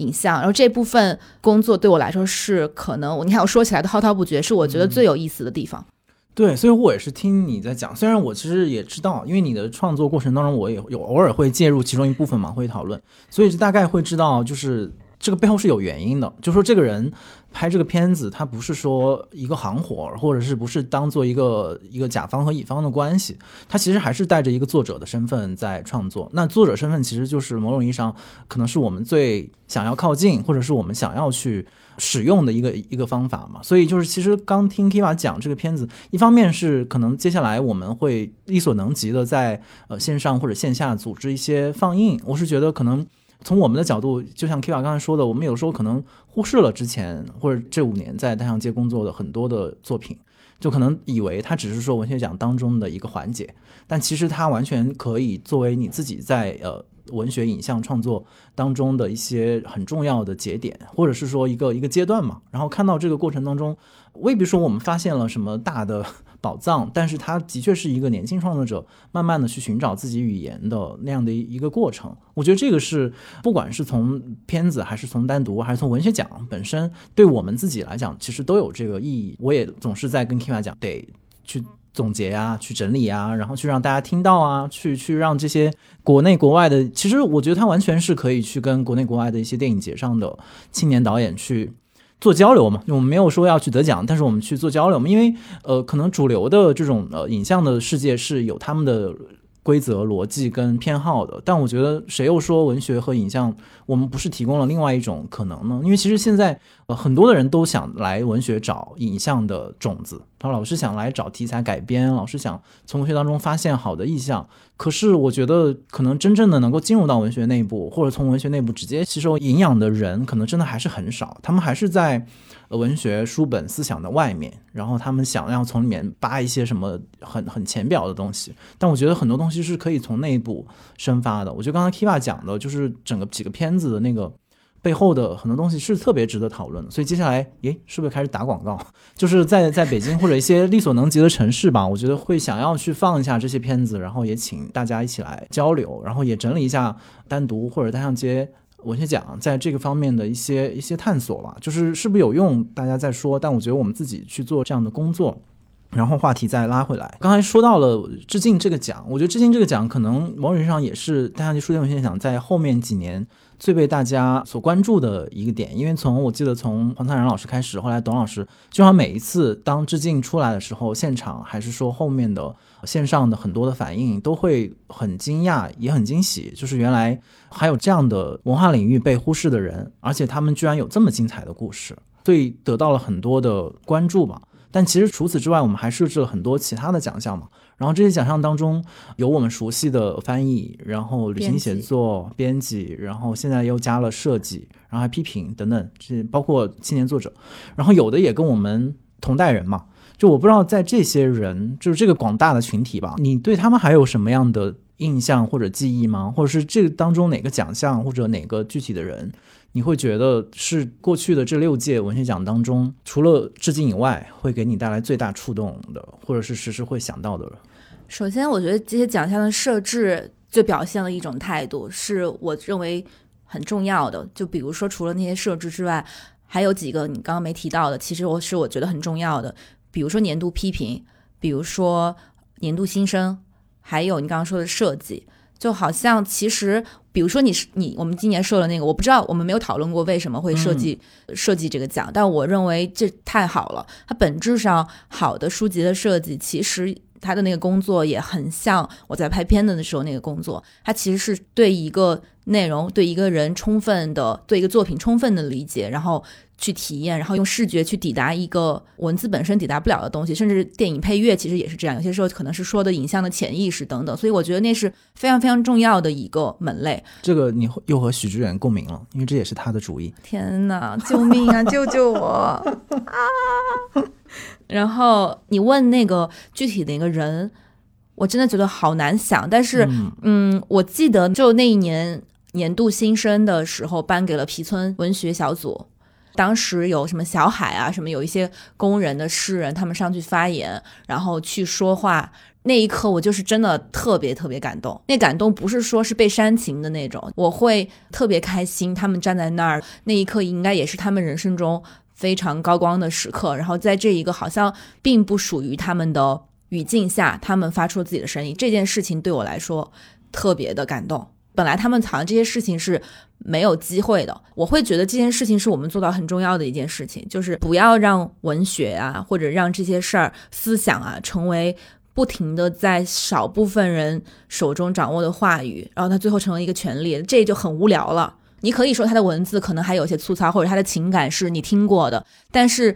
影像，然后这部分工作对我来说是可能，你看我说起来都滔滔不绝，是我觉得最有意思的地方。对，所以我也是听你在讲，虽然我其实也知道，因为你的创作过程当中，我也有偶尔会介入其中一部分嘛，会讨论，所以大概会知道，就是这个背后是有原因的，就是说这个人。拍这个片子，他不是说一个行活，或者是不是当做一个一个甲方和乙方的关系，他其实还是带着一个作者的身份在创作。那作者身份其实就是某种意义上，可能是我们最想要靠近，或者是我们想要去使用的一个一个方法嘛。所以就是，其实刚听 Kiva 讲这个片子，一方面是可能接下来我们会力所能及的在呃线上或者线下组织一些放映，我是觉得可能。从我们的角度，就像 Kiva 刚才说的，我们有时候可能忽视了之前或者这五年在太阳街工作的很多的作品，就可能以为它只是说文学奖当中的一个环节，但其实它完全可以作为你自己在呃文学影像创作当中的一些很重要的节点，或者是说一个一个阶段嘛。然后看到这个过程当中，未必说我们发现了什么大的。宝藏，但是他的确是一个年轻创作者，慢慢的去寻找自己语言的那样的一个过程。我觉得这个是，不管是从片子，还是从单独，还是从文学奖本身，对我们自己来讲，其实都有这个意义。我也总是在跟 Kima 讲，得去总结啊，去整理啊，然后去让大家听到啊，去去让这些国内国外的，其实我觉得他完全是可以去跟国内国外的一些电影节上的青年导演去。做交流嘛，我们没有说要去得奖，但是我们去做交流嘛，因为呃，可能主流的这种呃影像的世界是有他们的。规则、逻辑跟偏好的，但我觉得谁又说文学和影像我们不是提供了另外一种可能呢？因为其实现在呃很多的人都想来文学找影像的种子，他老是想来找题材改编，老是想从文学当中发现好的意象。可是我觉得可能真正的能够进入到文学内部，或者从文学内部直接吸收营养的人，可能真的还是很少。他们还是在。文学书本思想的外面，然后他们想要从里面扒一些什么很很浅表的东西，但我觉得很多东西是可以从内部生发的。我觉得刚才 Kiva 讲的就是整个几个片子的那个背后的很多东西是特别值得讨论的。所以接下来，诶，是不是开始打广告？就是在在北京或者一些力所能及的城市吧，我觉得会想要去放一下这些片子，然后也请大家一起来交流，然后也整理一下单独或者单向街。文学奖在这个方面的一些一些探索吧，就是是不是有用，大家在说，但我觉得我们自己去做这样的工作，然后话题再拉回来。刚才说到了致敬这个奖，我觉得致敬这个奖可能某种意义上也是大家书店文学奖在后面几年最被大家所关注的一个点，因为从我记得从黄灿然老师开始，后来董老师，就像每一次当致敬出来的时候，现场还是说后面的。线上的很多的反应都会很惊讶，也很惊喜，就是原来还有这样的文化领域被忽视的人，而且他们居然有这么精彩的故事，所以得到了很多的关注吧。但其实除此之外，我们还设置了很多其他的奖项嘛。然后这些奖项当中有我们熟悉的翻译，然后旅行写作、编辑，然后现在又加了设计，然后还批评等等，这包括青年作者，然后有的也跟我们同代人嘛。就我不知道，在这些人，就是这个广大的群体吧，你对他们还有什么样的印象或者记忆吗？或者是这个当中哪个奖项或者哪个具体的人，你会觉得是过去的这六届文学奖当中，除了致敬以外，会给你带来最大触动的，或者是时时会想到的？首先，我觉得这些奖项的设置就表现了一种态度，是我认为很重要的。就比如说，除了那些设置之外，还有几个你刚刚没提到的，其实我是我觉得很重要的。比如说年度批评，比如说年度新生，还有你刚刚说的设计，就好像其实，比如说你是你，我们今年设了那个，我不知道我们没有讨论过为什么会设计设计这个奖，但我认为这太好了。它本质上好的书籍的设计，其实它的那个工作也很像我在拍片子的时候那个工作，他其实是对一个内容、对一个人充分的、对一个作品充分的理解，然后。去体验，然后用视觉去抵达一个文字本身抵达不了的东西，甚至电影配乐其实也是这样。有些时候可能是说的影像的潜意识等等，所以我觉得那是非常非常重要的一个门类。这个你又和许知远共鸣了，因为这也是他的主意。天哪，救命啊！救救我啊！然后你问那个具体的一个人，我真的觉得好难想。但是，嗯，我记得就那一年年度新生的时候，颁给了皮村文学小组。当时有什么小海啊，什么有一些工人的诗人，他们上去发言，然后去说话。那一刻，我就是真的特别特别感动。那感动不是说是被煽情的那种，我会特别开心。他们站在那儿，那一刻应该也是他们人生中非常高光的时刻，然后在这一个好像并不属于他们的语境下，他们发出自己的声音，这件事情对我来说特别的感动。本来他们好像这些事情是没有机会的，我会觉得这件事情是我们做到很重要的一件事情，就是不要让文学啊，或者让这些事儿、思想啊，成为不停的在少部分人手中掌握的话语，然后它最后成为一个权利，这就很无聊了。你可以说他的文字可能还有些粗糙，或者他的情感是你听过的，但是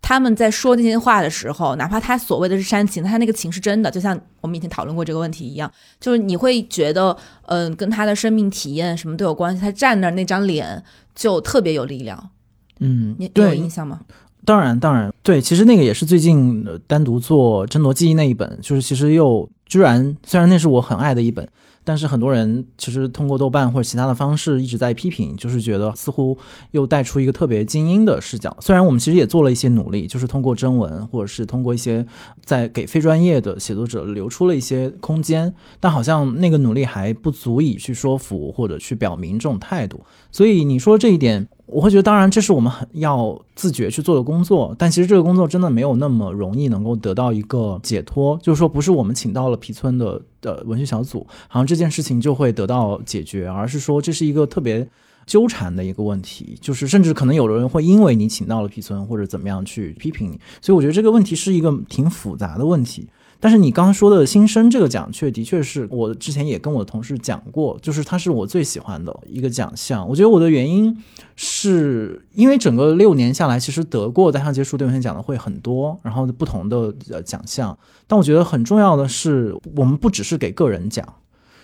他们在说那些话的时候，哪怕他所谓的是煽情，他那个情是真的，就像我们以前讨论过这个问题一样，就是你会觉得，嗯，跟他的生命体验什么都有关系。他站那儿那张脸就特别有力量。嗯，你有印象吗？当然，当然，对，其实那个也是最近单独做争夺记忆那一本，就是其实又居然，虽然那是我很爱的一本。但是很多人其实通过豆瓣或者其他的方式一直在批评，就是觉得似乎又带出一个特别精英的视角。虽然我们其实也做了一些努力，就是通过征文或者是通过一些在给非专业的写作者留出了一些空间，但好像那个努力还不足以去说服或者去表明这种态度。所以你说这一点。我会觉得，当然这是我们很要自觉去做的工作，但其实这个工作真的没有那么容易能够得到一个解脱。就是说，不是我们请到了皮村的的文学小组，好像这件事情就会得到解决，而是说这是一个特别纠缠的一个问题。就是甚至可能有的人会因为你请到了皮村或者怎么样去批评你，所以我觉得这个问题是一个挺复杂的问题。但是你刚刚说的新生这个奖，却的确是我之前也跟我的同事讲过，就是它是我最喜欢的一个奖项。我觉得我的原因是因为整个六年下来，其实得过单向街书对文奖的会很多，然后不同的奖项。但我觉得很重要的是，我们不只是给个人奖，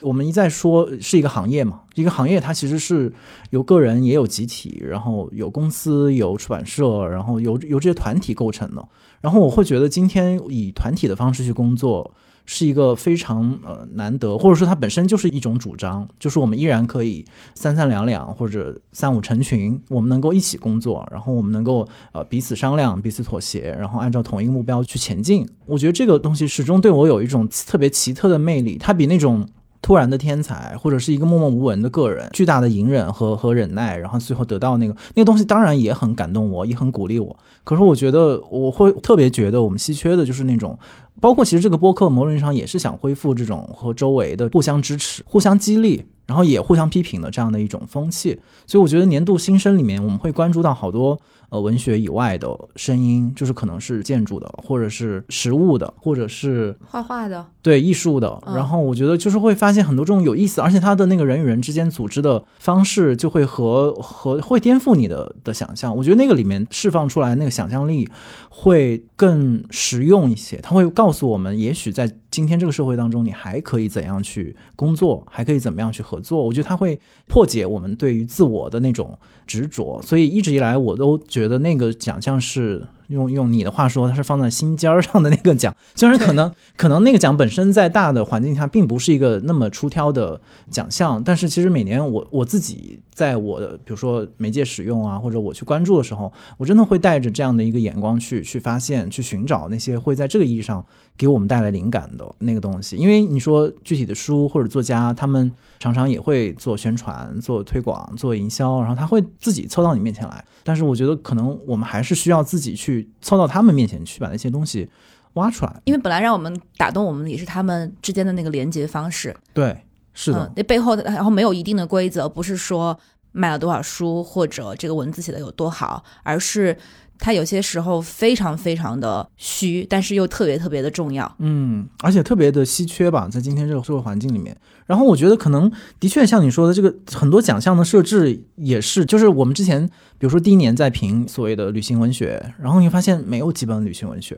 我们一再说是一个行业嘛，一个行业它其实是有个人也有集体，然后有公司有出版社，然后由由这些团体构成的。然后我会觉得，今天以团体的方式去工作是一个非常呃难得，或者说它本身就是一种主张，就是我们依然可以三三两两或者三五成群，我们能够一起工作，然后我们能够呃彼此商量、彼此妥协，然后按照同一个目标去前进。我觉得这个东西始终对我有一种特别奇特的魅力，它比那种。突然的天才，或者是一个默默无闻的个人，巨大的隐忍和和忍耐，然后最后得到那个那个东西，当然也很感动我，也很鼓励我。可是我觉得我会特别觉得我们稀缺的就是那种，包括其实这个播客某种意义上也是想恢复这种和周围的互相支持、互相激励，然后也互相批评的这样的一种风气。所以我觉得年度新生里面，我们会关注到好多。呃，文学以外的声音，就是可能是建筑的，或者是实物的，或者是画画的，对艺术的。然后我觉得就是会发现很多这种有意思，而且他的那个人与人之间组织的方式，就会和和会颠覆你的的想象。我觉得那个里面释放出来那个想象力会更实用一些，他会告告诉我们，也许在今天这个社会当中，你还可以怎样去工作，还可以怎么样去合作。我觉得它会破解我们对于自我的那种。执着，所以一直以来我都觉得那个奖项是。用用你的话说，它是放在心尖儿上的那个奖，虽然可能可能那个奖本身在大的环境下并不是一个那么出挑的奖项，但是其实每年我我自己在我的比如说媒介使用啊，或者我去关注的时候，我真的会带着这样的一个眼光去去发现、去寻找那些会在这个意义上给我们带来灵感的那个东西。因为你说具体的书或者作家，他们常常也会做宣传、做推广、做营销，然后他会自己凑到你面前来，但是我觉得可能我们还是需要自己去。凑到他们面前去，把那些东西挖出来。因为本来让我们打动我们，也是他们之间的那个连接方式。对，是的。那背后的，然后没有一定的规则，不是说卖了多少书或者这个文字写的有多好，而是它有些时候非常非常的虚，但是又特别特别的重要。嗯，而且特别的稀缺吧，在今天这个社会环境里面。然后我觉得可能的确像你说的，这个很多奖项的设置也是，就是我们之前比如说第一年在评所谓的旅行文学，然后你发现没有几本旅行文学，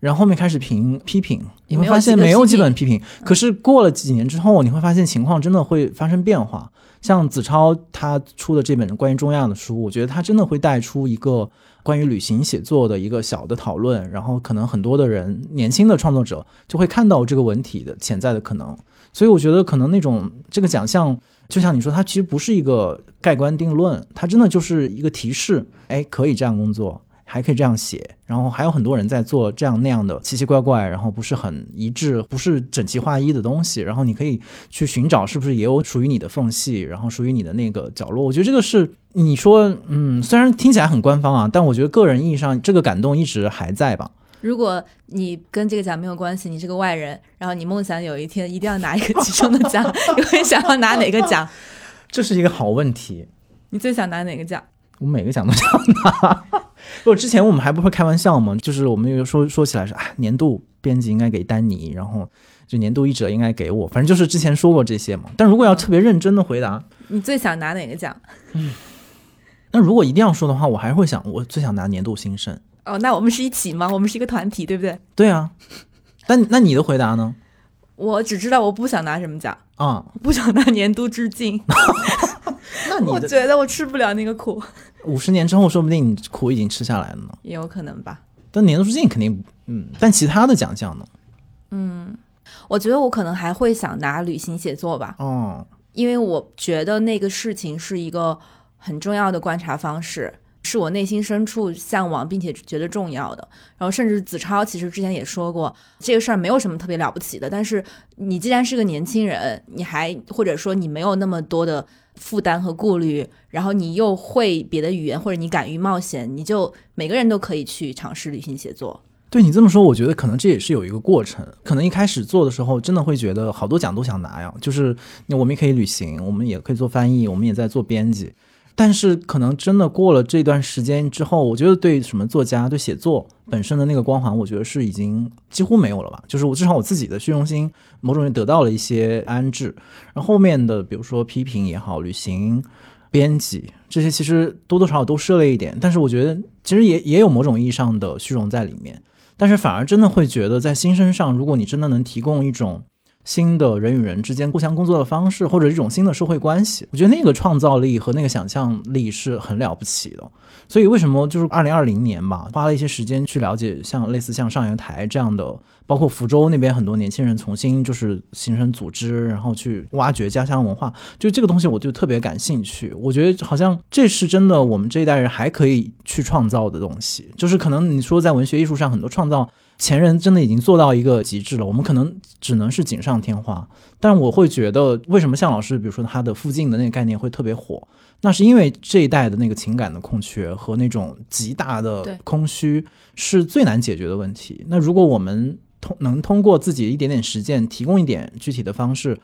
然后后面开始评批评，你会发现没有几本批评。可是过了几年之后，你会发现情况真的会发生变化。像子超他出的这本关于中亚的书，我觉得他真的会带出一个关于旅行写作的一个小的讨论，然后可能很多的人年轻的创作者就会看到这个文体的潜在的可能。所以我觉得可能那种这个奖项，就像你说，它其实不是一个盖棺定论，它真的就是一个提示，哎，可以这样工作，还可以这样写，然后还有很多人在做这样那样的奇奇怪怪，然后不是很一致、不是整齐划一的东西，然后你可以去寻找是不是也有属于你的缝隙，然后属于你的那个角落。我觉得这个是你说，嗯，虽然听起来很官方啊，但我觉得个人意义上这个感动一直还在吧。如果你跟这个奖没有关系，你是个外人，然后你梦想有一天一定要拿一个其中的奖，你会想要拿哪个奖？这是一个好问题。你最想拿哪个奖？我每个奖都想拿。不，之前我们还不会开玩笑嘛？就是我们又说说起来是啊，年度编辑应该给丹尼，然后就年度译者应该给我，反正就是之前说过这些嘛。但如果要特别认真的回答，你最想拿哪个奖？嗯，那如果一定要说的话，我还会想，我最想拿年度新生。哦，那我们是一起吗？我们是一个团体，对不对？对啊。但那你的回答呢？我只知道我不想拿什么奖啊，不想拿年度致敬。那你我觉得我吃不了那个苦。五十年之后，说不定你苦已经吃下来了呢。也有可能吧。但年度书进肯定，嗯。但其他的奖项呢？嗯，我觉得我可能还会想拿旅行写作吧。哦，因为我觉得那个事情是一个很重要的观察方式。是我内心深处向往并且觉得重要的，然后甚至子超其实之前也说过，这个事儿没有什么特别了不起的。但是你既然是个年轻人，你还或者说你没有那么多的负担和顾虑，然后你又会别的语言或者你敢于冒险，你就每个人都可以去尝试旅行写作。对你这么说，我觉得可能这也是有一个过程。可能一开始做的时候，真的会觉得好多奖都想拿呀，就是我们也可以旅行，我们也可以做翻译，我们也在做编辑。但是可能真的过了这段时间之后，我觉得对什么作家、对写作本身的那个光环，我觉得是已经几乎没有了吧。就是我至少我自己的虚荣心，某种人得到了一些安置。然后后面的，比如说批评也好、旅行、编辑这些，其实多多少少都涉猎一点。但是我觉得其实也也有某种意义上的虚荣在里面。但是反而真的会觉得，在新生上，如果你真的能提供一种。新的人与人之间互相工作的方式，或者一种新的社会关系，我觉得那个创造力和那个想象力是很了不起的。所以为什么就是二零二零年吧，花了一些时间去了解像类似像上元台这样的，包括福州那边很多年轻人重新就是形成组织，然后去挖掘家乡文化，就这个东西我就特别感兴趣。我觉得好像这是真的，我们这一代人还可以去创造的东西，就是可能你说在文学艺术上很多创造。前人真的已经做到一个极致了，我们可能只能是锦上添花。但我会觉得，为什么向老师，比如说他的附近的那个概念会特别火，那是因为这一代的那个情感的空缺和那种极大的空虚是最难解决的问题。那如果我们通能通过自己一点点实践，提供一点具体的方式。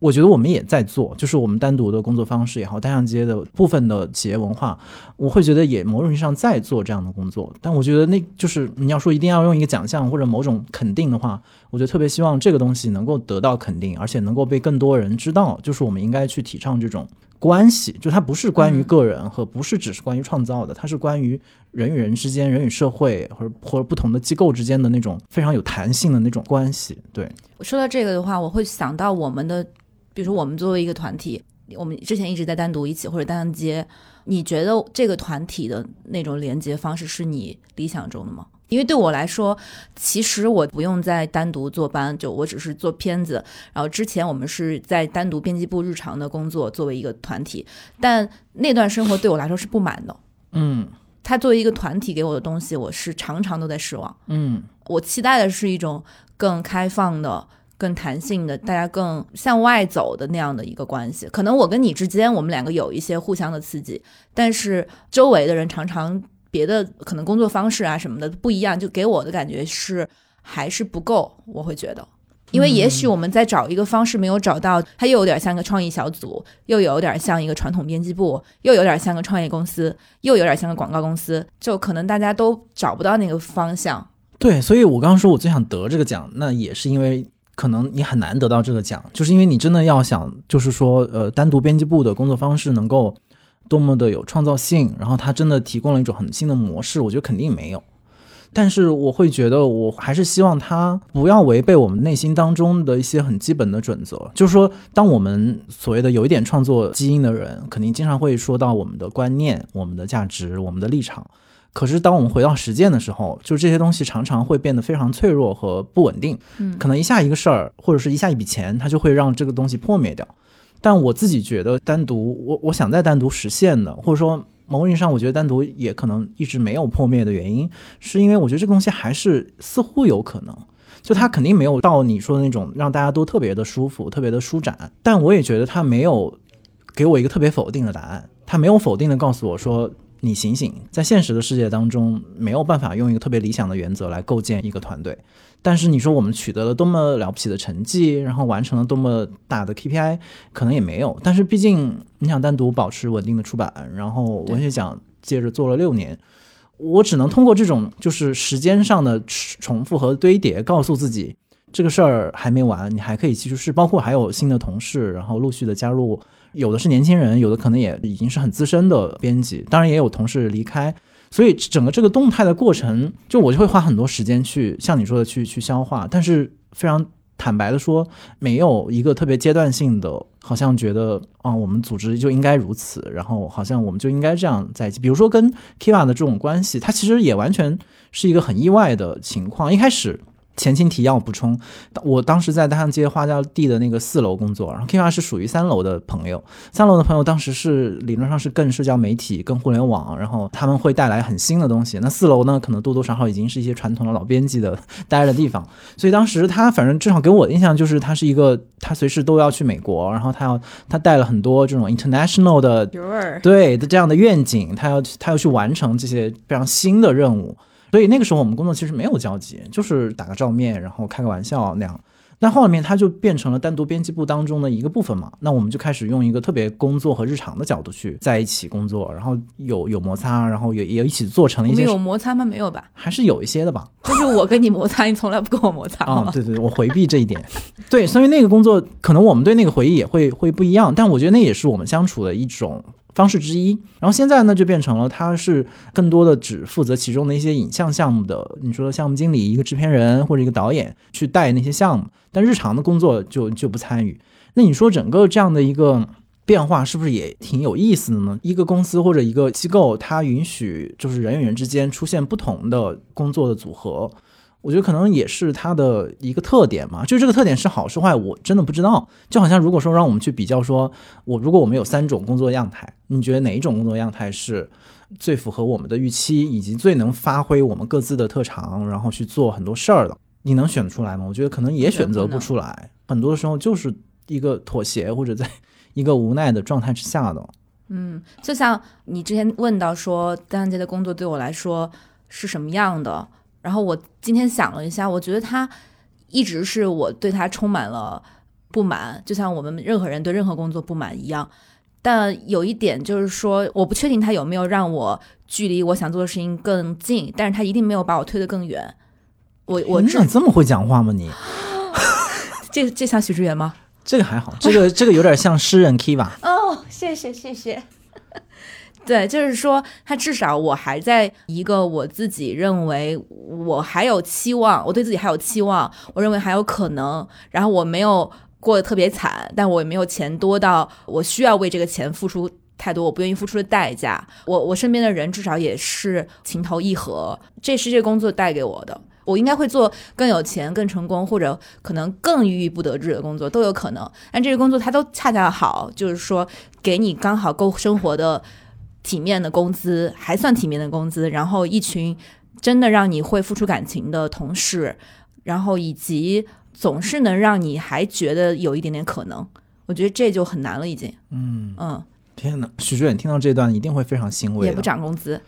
我觉得我们也在做，就是我们单独的工作方式也好，单向街的部分的企业文化，我会觉得也某种意义上在做这样的工作。但我觉得那就是你要说一定要用一个奖项或者某种肯定的话，我觉得特别希望这个东西能够得到肯定，而且能够被更多人知道。就是我们应该去提倡这种关系，就它不是关于个人和不是只是关于创造的，它是关于人与人之间、人与社会或者或者不同的机构之间的那种非常有弹性的那种关系。对，说到这个的话，我会想到我们的。比如说，我们作为一个团体，我们之前一直在单独一起或者单向接，你觉得这个团体的那种连接方式是你理想中的吗？因为对我来说，其实我不用再单独坐班，就我只是做片子。然后之前我们是在单独编辑部日常的工作，作为一个团体，但那段生活对我来说是不满的。嗯，他作为一个团体给我的东西，我是常常都在失望。嗯，我期待的是一种更开放的。更弹性的，大家更向外走的那样的一个关系，可能我跟你之间，我们两个有一些互相的刺激，但是周围的人常常别的可能工作方式啊什么的不一样，就给我的感觉是还是不够。我会觉得，因为也许我们在找一个方式没有找到，它又有点像个创意小组，又有点像一个传统编辑部，又有点像个创业公司，又有点像个广告公司，就可能大家都找不到那个方向。对，所以我刚刚说我最想得这个奖，那也是因为。可能你很难得到这个奖，就是因为你真的要想，就是说，呃，单独编辑部的工作方式能够多么的有创造性，然后它真的提供了一种很新的模式，我觉得肯定没有。但是我会觉得，我还是希望它不要违背我们内心当中的一些很基本的准则。就是说，当我们所谓的有一点创作基因的人，肯定经常会说到我们的观念、我们的价值、我们的立场。可是，当我们回到实践的时候，就这些东西常常会变得非常脆弱和不稳定。嗯，可能一下一个事儿，或者是一下一笔钱，它就会让这个东西破灭掉。但我自己觉得，单独我我想再单独实现的，或者说某种意义上，我觉得单独也可能一直没有破灭的原因，是因为我觉得这个东西还是似乎有可能，就它肯定没有到你说的那种让大家都特别的舒服、特别的舒展，但我也觉得它没有给我一个特别否定的答案，它没有否定的告诉我说。你醒醒，在现实的世界当中，没有办法用一个特别理想的原则来构建一个团队。但是你说我们取得了多么了不起的成绩，然后完成了多么大的 KPI，可能也没有。但是毕竟你想单独保持稳定的出版，然后文学奖接着做了六年，我只能通过这种就是时间上的重复和堆叠，告诉自己这个事儿还没完，你还可以继续试。包括还有新的同事，然后陆续的加入。有的是年轻人，有的可能也已经是很资深的编辑，当然也有同事离开，所以整个这个动态的过程，就我就会花很多时间去像你说的去去消化。但是非常坦白的说，没有一个特别阶段性的，好像觉得啊，我们组织就应该如此，然后好像我们就应该这样在一起。比如说跟 Kiva 的这种关系，它其实也完全是一个很意外的情况。一开始。前情提要补充，我当时在大象街花家地的那个四楼工作，然后 Kira 是属于三楼的朋友，三楼的朋友当时是理论上是更社交媒体、更互联网，然后他们会带来很新的东西。那四楼呢，可能多多少少已经是一些传统的老编辑的待的地方，所以当时他反正至少给我的印象就是他是一个他随时都要去美国，然后他要他带了很多这种 international 的对的这样的愿景，他要他要去完成这些非常新的任务。所以那个时候我们工作其实没有交集，就是打个照面，然后开个玩笑那样。但后面它就变成了单独编辑部当中的一个部分嘛。那我们就开始用一个特别工作和日常的角度去在一起工作，然后有有摩擦，然后也也一起做成了一些。有摩擦吗？没有吧？还是有一些的吧。就是我跟你摩擦，你从来不跟我摩擦。啊，对对，我回避这一点。对，所以那个工作可能我们对那个回忆也会会不一样，但我觉得那也是我们相处的一种。方式之一，然后现在呢，就变成了他是更多的只负责其中的一些影像项目的，你说项目经理、一个制片人或者一个导演去带那些项目，但日常的工作就就不参与。那你说整个这样的一个变化是不是也挺有意思的呢？一个公司或者一个机构，它允许就是人与人之间出现不同的工作的组合。我觉得可能也是它的一个特点嘛，就是这个特点是好是坏，我真的不知道。就好像如果说让我们去比较，说我如果我们有三种工作样态，你觉得哪一种工作样态是最符合我们的预期，以及最能发挥我们各自的特长，然后去做很多事儿的？你能选出来吗？我觉得可能也选择不出来，很多时候就是一个妥协或者在一个无奈的状态之下的。嗯，就像你之前问到说，单向街的工作对我来说是什么样的？然后我今天想了一下，我觉得他一直是我对他充满了不满，就像我们任何人对任何工作不满一样。但有一点就是说，我不确定他有没有让我距离我想做的事情更近，但是他一定没有把我推得更远。我我你怎么这么会讲话吗？你 这这像许志远吗？这个还好，这个这个有点像诗人 Kiva。哦，谢谢谢谢。对，就是说，他至少我还在一个我自己认为我还有期望，我对自己还有期望，我认为还有可能。然后我没有过得特别惨，但我也没有钱多到我需要为这个钱付出太多，我不愿意付出的代价。我我身边的人至少也是情投意合，这是这工作带给我的。我应该会做更有钱、更成功，或者可能更郁郁不得志的工作都有可能。但这个工作它都恰恰好，就是说给你刚好够生活的。体面的工资，还算体面的工资，然后一群真的让你会付出感情的同事，然后以及总是能让你还觉得有一点点可能，我觉得这就很难了，已经。嗯嗯，天哪，许志远听到这段一定会非常欣慰。也不涨工资。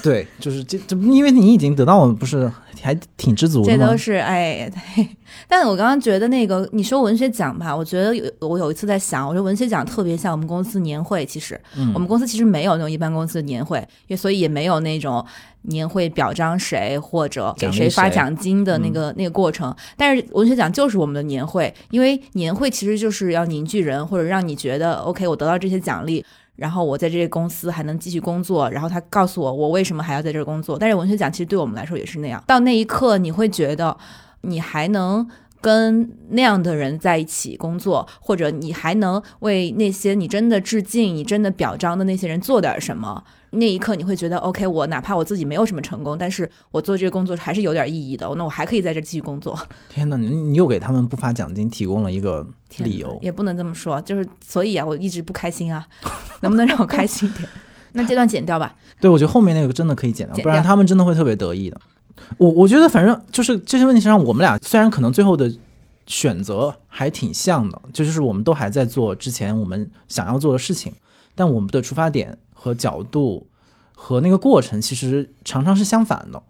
对，就是这这，因为你已经得到了，不是还挺知足？这都是哎，对。但我刚刚觉得那个你说文学奖吧，我觉得有我有一次在想，我说文学奖特别像我们公司年会，其实我们公司其实没有那种一般公司的年会，也所以也没有那种年会表彰谁或者给谁发奖金的那个那个过程。但是文学奖就是我们的年会，因为年会其实就是要凝聚人，或者让你觉得 OK，我得到这些奖励。然后我在这个公司还能继续工作，然后他告诉我我为什么还要在这儿工作。但是文学奖其实对我们来说也是那样，到那一刻你会觉得你还能跟那样的人在一起工作，或者你还能为那些你真的致敬、你真的表彰的那些人做点什么。那一刻你会觉得，OK，我哪怕我自己没有什么成功，但是我做这个工作还是有点意义的。那我还可以在这继续工作。天哪，你你又给他们不发奖金提供了一个理由，也不能这么说，就是所以啊，我一直不开心啊，能不能让我开心一点？那这段剪掉吧。对，我觉得后面那个真的可以剪掉，剪不然他们真的会特别得意的。我我觉得反正就是这些问题上，我们俩虽然可能最后的选择还挺像的，就就是我们都还在做之前我们想要做的事情，但我们的出发点和角度和那个过程其实常常是相反的。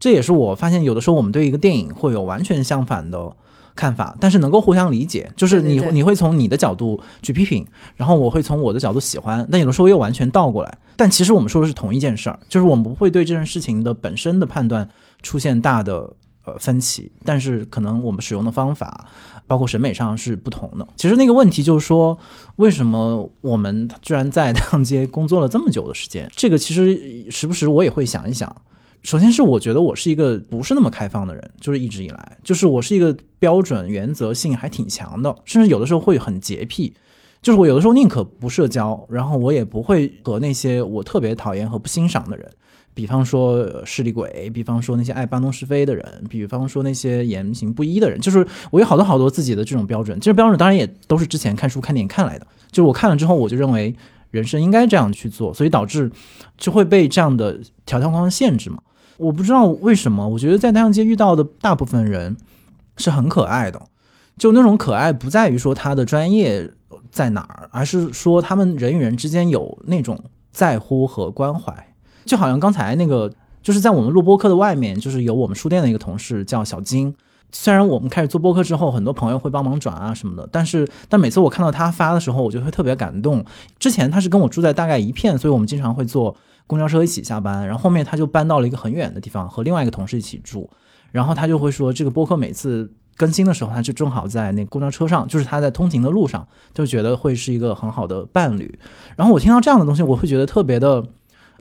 这也是我发现有的时候我们对一个电影会有完全相反的看法，但是能够互相理解，就是你你会从你的角度去批评，然后我会从我的角度喜欢，但有的时候又完全倒过来。但其实我们说的是同一件事儿，就是我们不会对这件事情的本身的判断出现大的呃分歧，但是可能我们使用的方法，包括审美上是不同的。其实那个问题就是说，为什么我们居然在太阳街工作了这么久的时间？这个其实时不时我也会想一想。首先是我觉得我是一个不是那么开放的人，就是一直以来，就是我是一个标准原则性还挺强的，甚至有的时候会很洁癖。就是我有的时候宁可不社交，然后我也不会和那些我特别讨厌和不欣赏的人，比方说势利鬼，比方说那些爱搬弄是非的人，比方说那些言行不一的人，就是我有好多好多自己的这种标准。这标准当然也都是之前看书看电影看来的，就是我看了之后我就认为人生应该这样去做，所以导致就会被这样的条条框框限制嘛。我不知道为什么，我觉得在太阳街遇到的大部分人是很可爱的，就那种可爱不在于说他的专业在哪儿，而是说他们人与人之间有那种在乎和关怀。就好像刚才那个，就是在我们录播课的外面，就是有我们书店的一个同事叫小金。虽然我们开始做播客之后，很多朋友会帮忙转啊什么的，但是但每次我看到他发的时候，我就会特别感动。之前他是跟我住在大概一片，所以我们经常会坐公交车一起下班。然后后面他就搬到了一个很远的地方，和另外一个同事一起住。然后他就会说，这个播客每次更新的时候，他就正好在那公交车上，就是他在通勤的路上，就觉得会是一个很好的伴侣。然后我听到这样的东西，我会觉得特别的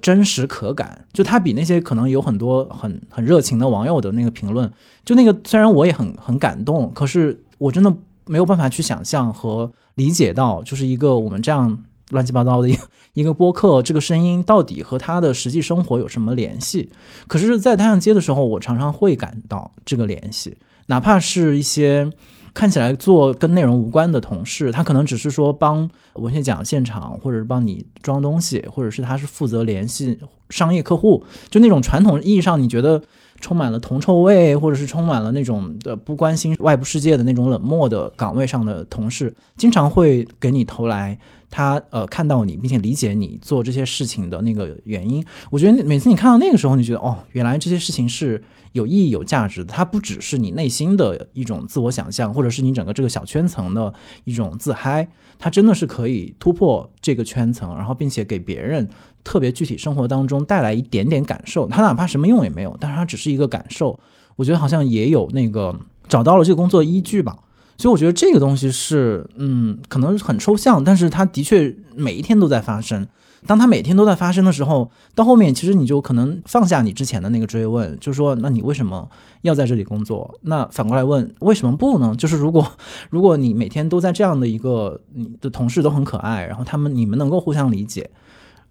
真实可感。就他比那些可能有很多很很热情的网友的那个评论，就那个虽然我也很很感动，可是我真的没有办法去想象和理解到，就是一个我们这样乱七八糟的一个一个播客，这个声音到底和他的实际生活有什么联系？可是，在太阳街的时候，我常常会感到这个联系，哪怕是一些看起来做跟内容无关的同事，他可能只是说帮文学奖现场，或者是帮你装东西，或者是他是负责联系商业客户，就那种传统意义上你觉得充满了铜臭味，或者是充满了那种的不关心外部世界的那种冷漠的岗位上的同事，经常会给你投来他呃看到你并且理解你做这些事情的那个原因。我觉得每次你看到那个时候，你觉得哦，原来这些事情是有意义、有价值的。它不只是你内心的一种自我想象，或者是你整个这个小圈层的一种自嗨，它真的是可以突破这个圈层，然后并且给别人特别具体生活当中带来一点点感受。它哪怕什么用也没有，但是它只是一个感受。我觉得好像也有那个找到了这个工作依据吧。所以我觉得这个东西是，嗯，可能很抽象，但是它的确每一天都在发生。当它每天都在发生的时候，到后面其实你就可能放下你之前的那个追问，就是说，那你为什么要在这里工作？那反过来问，为什么不呢？就是如果如果你每天都在这样的一个你的同事都很可爱，然后他们你们能够互相理解，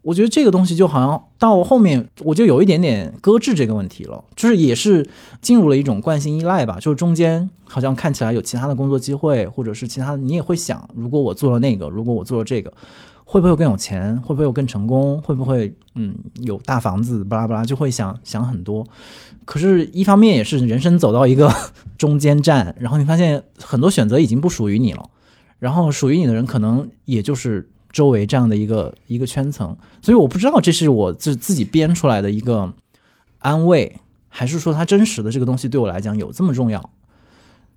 我觉得这个东西就好像到后面我就有一点点搁置这个问题了，就是也是进入了一种惯性依赖吧，就是中间好像看起来有其他的工作机会，或者是其他的，你也会想，如果我做了那个，如果我做了这个。会不会更有钱？会不会更成功？会不会嗯有大房子？巴拉巴拉就会想想很多。可是，一方面也是人生走到一个中间站，然后你发现很多选择已经不属于你了，然后属于你的人可能也就是周围这样的一个一个圈层。所以我不知道这是我自自己编出来的一个安慰，还是说它真实的这个东西对我来讲有这么重要。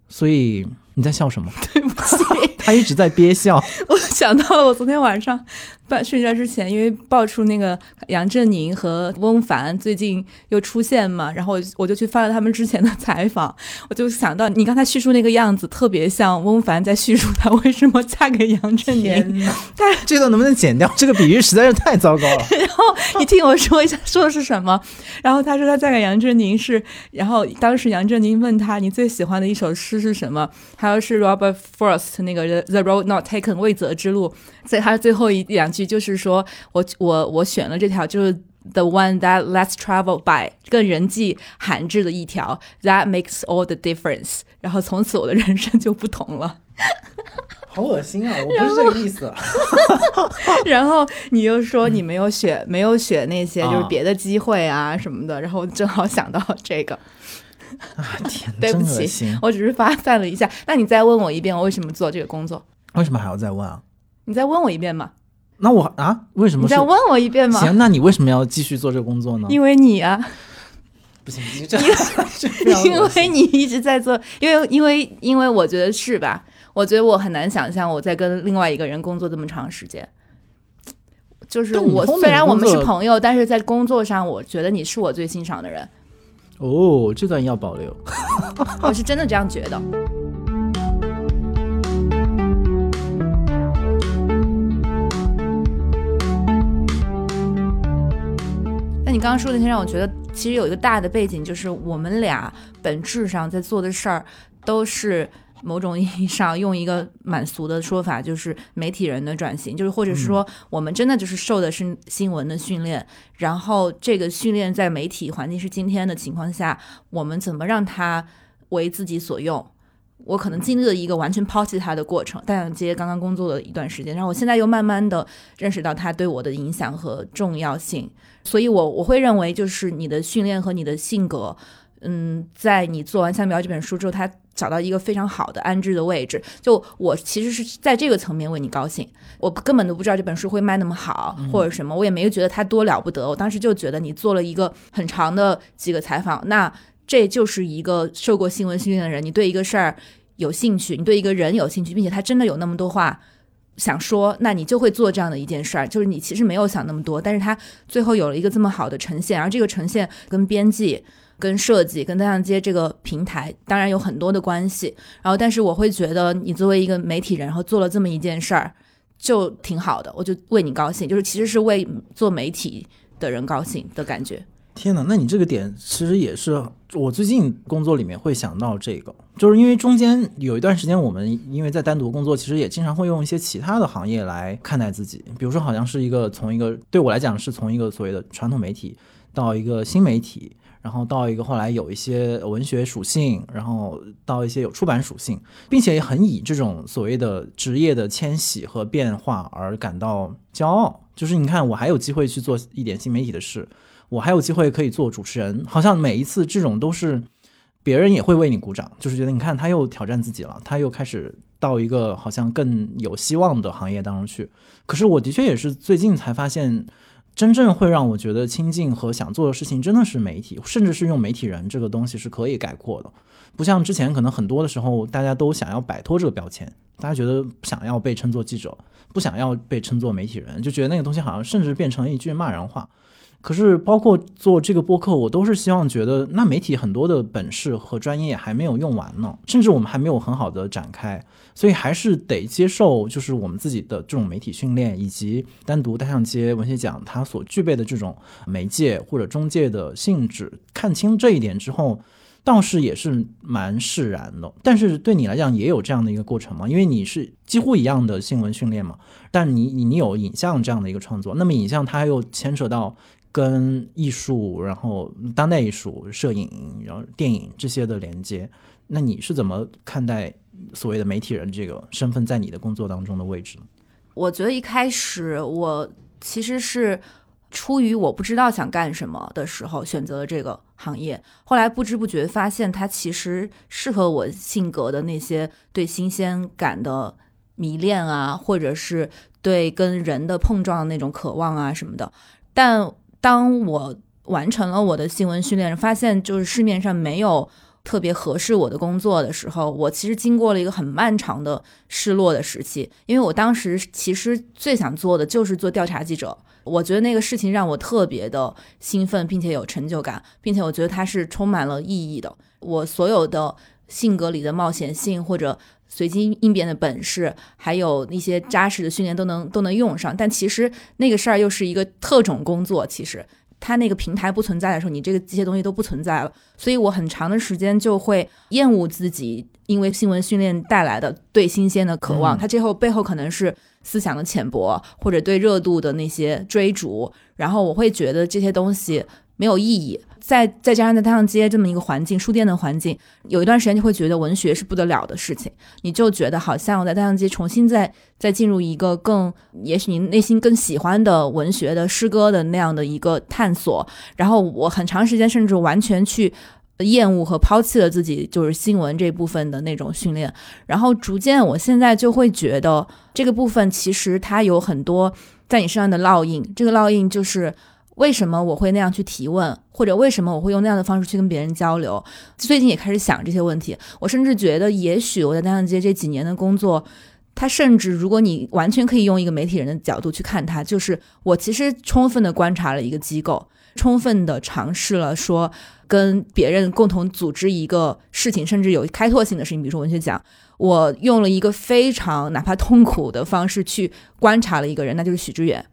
所以你在笑什么？对不起，他一直在憋笑。我想到了我昨天晚上半睡觉之前，因为爆出那个杨振宁和翁帆最近又出现嘛，然后我我就去翻了他们之前的采访，我就想到你刚才叙述那个样子，特别像翁帆在叙述他为什么嫁给杨振宁。但这段能不能剪掉？这个比喻实在是太糟糕了。然后你听我说一下说的是什么？然后他说他嫁给杨振宁是，然后当时杨振宁问他你最喜欢的一首诗是什么？他说是 Robert Frost 那个 The Road Not Taken 未择之路，在他最后一两句就是说我我我选了这条就是 The one that lets traveled by 更人迹罕至的一条，That makes all the difference。然后从此我的人生就不同了。好恶心啊！我不是这个意思。然后 你又说你没有选，没有选那些就是啊别的机会啊什么的，然后正好想到这个，啊天，对不起！我只是发散了一下。那你再问我一遍，我为什么做这个工作？为什么还要再问啊？你再问我一遍嘛？那我啊，为什么你再？问我一遍嘛？行，那你为什么要继续做这个工作呢？因为你啊，不行，你这 因为你一直在做，因为因为因为我觉得是吧？我觉得我很难想象我在跟另外一个人工作这么长时间。就是我虽然我们是朋友，但是在工作上，我觉得你是我最欣赏的人，哦，这段要保留。我是真的这样觉得。你刚刚说的那些让我觉得，其实有一个大的背景，就是我们俩本质上在做的事儿都是某种意义上用一个蛮俗的说法，就是媒体人的转型，就是或者是说我们真的就是受的是新闻的训练，然后这个训练在媒体环境是今天的情况下，我们怎么让它为自己所用？我可能经历了一个完全抛弃它的过程，大洋街刚刚工作了一段时间，然后我现在又慢慢的认识到它对我的影响和重要性，所以我我会认为就是你的训练和你的性格，嗯，在你做完《相标》这本书之后，他找到一个非常好的安置的位置。就我其实是在这个层面为你高兴，我根本都不知道这本书会卖那么好、或者什么，我也没有觉得它多了不得。我当时就觉得你做了一个很长的几个采访，那这就是一个受过新闻训练的人，你对一个事儿有兴趣，你对一个人有兴趣，并且他真的有那么多话。想说，那你就会做这样的一件事儿，就是你其实没有想那么多，但是他最后有了一个这么好的呈现，而这个呈现跟编辑、跟设计、跟大象街这个平台当然有很多的关系。然后，但是我会觉得你作为一个媒体人，然后做了这么一件事儿，就挺好的，我就为你高兴，就是其实是为做媒体的人高兴的感觉。天哪，那你这个点其实也是我最近工作里面会想到这个，就是因为中间有一段时间我们因为在单独工作，其实也经常会用一些其他的行业来看待自己，比如说好像是一个从一个对我来讲是从一个所谓的传统媒体到一个新媒体，然后到一个后来有一些文学属性，然后到一些有出版属性，并且也很以这种所谓的职业的迁徙和变化而感到骄傲。就是你看，我还有机会去做一点新媒体的事，我还有机会可以做主持人，好像每一次这种都是别人也会为你鼓掌，就是觉得你看他又挑战自己了，他又开始到一个好像更有希望的行业当中去。可是我的确也是最近才发现，真正会让我觉得亲近和想做的事情真的是媒体，甚至是用媒体人这个东西是可以概括的。不像之前可能很多的时候，大家都想要摆脱这个标签，大家觉得不想要被称作记者，不想要被称作媒体人，就觉得那个东西好像甚至变成了一句骂人话。可是，包括做这个播客，我都是希望觉得，那媒体很多的本事和专业还没有用完呢，甚至我们还没有很好的展开，所以还是得接受，就是我们自己的这种媒体训练，以及单独大象街文学奖它所具备的这种媒介或者中介的性质。看清这一点之后，倒是也是蛮释然的。但是对你来讲，也有这样的一个过程吗？因为你是几乎一样的新闻训练嘛，但你你你有影像这样的一个创作，那么影像它又牵扯到。跟艺术，然后当代艺术、摄影，然后电影这些的连接，那你是怎么看待所谓的媒体人这个身份在你的工作当中的位置呢？我觉得一开始我其实是出于我不知道想干什么的时候选择了这个行业，后来不知不觉发现它其实适合我性格的那些对新鲜感的迷恋啊，或者是对跟人的碰撞的那种渴望啊什么的。但当我完成了我的新闻训练，发现就是市面上没有特别合适我的工作的时候，我其实经过了一个很漫长的失落的时期，因为我当时其实最想做的就是做调查记者。我觉得那个事情让我特别的兴奋，并且有成就感，并且我觉得它是充满了意义的。我所有的性格里的冒险性或者随机应变的本事，还有那些扎实的训练都能都能用上。但其实那个事儿又是一个特种工作，其实它那个平台不存在的时候，你这个这些东西都不存在了。所以我很长的时间就会厌恶自己，因为新闻训练带来的对新鲜的渴望，嗯它最后背后可能是思想的浅薄，或者对热度的那些追逐。然后我会觉得这些东西没有意义，再再加上在太阳街这么一个环境，书店的环境，有一段时间就会觉得文学是不得了的事情，你就觉得好像我在太阳街重新再再进入一个更，也许你内心更喜欢的文学的诗歌的那样的一个探索。然后我很长时间甚至完全去厌恶和抛弃了自己就是新闻这部分的那种训练，然后逐渐我现在就会觉得这个部分其实它有很多在你身上的烙印，这个烙印就是。为什么我会那样去提问，或者为什么我会用那样的方式去跟别人交流？最近也开始想这些问题。我甚至觉得，也许我在大象街这几年的工作，它甚至如果你完全可以用一个媒体人的角度去看它，就是我其实充分的观察了一个机构，充分的尝试了说跟别人共同组织一个事情，甚至有开拓性的事情，比如说文学奖，我用了一个非常哪怕痛苦的方式去观察了一个人，那就是许知远。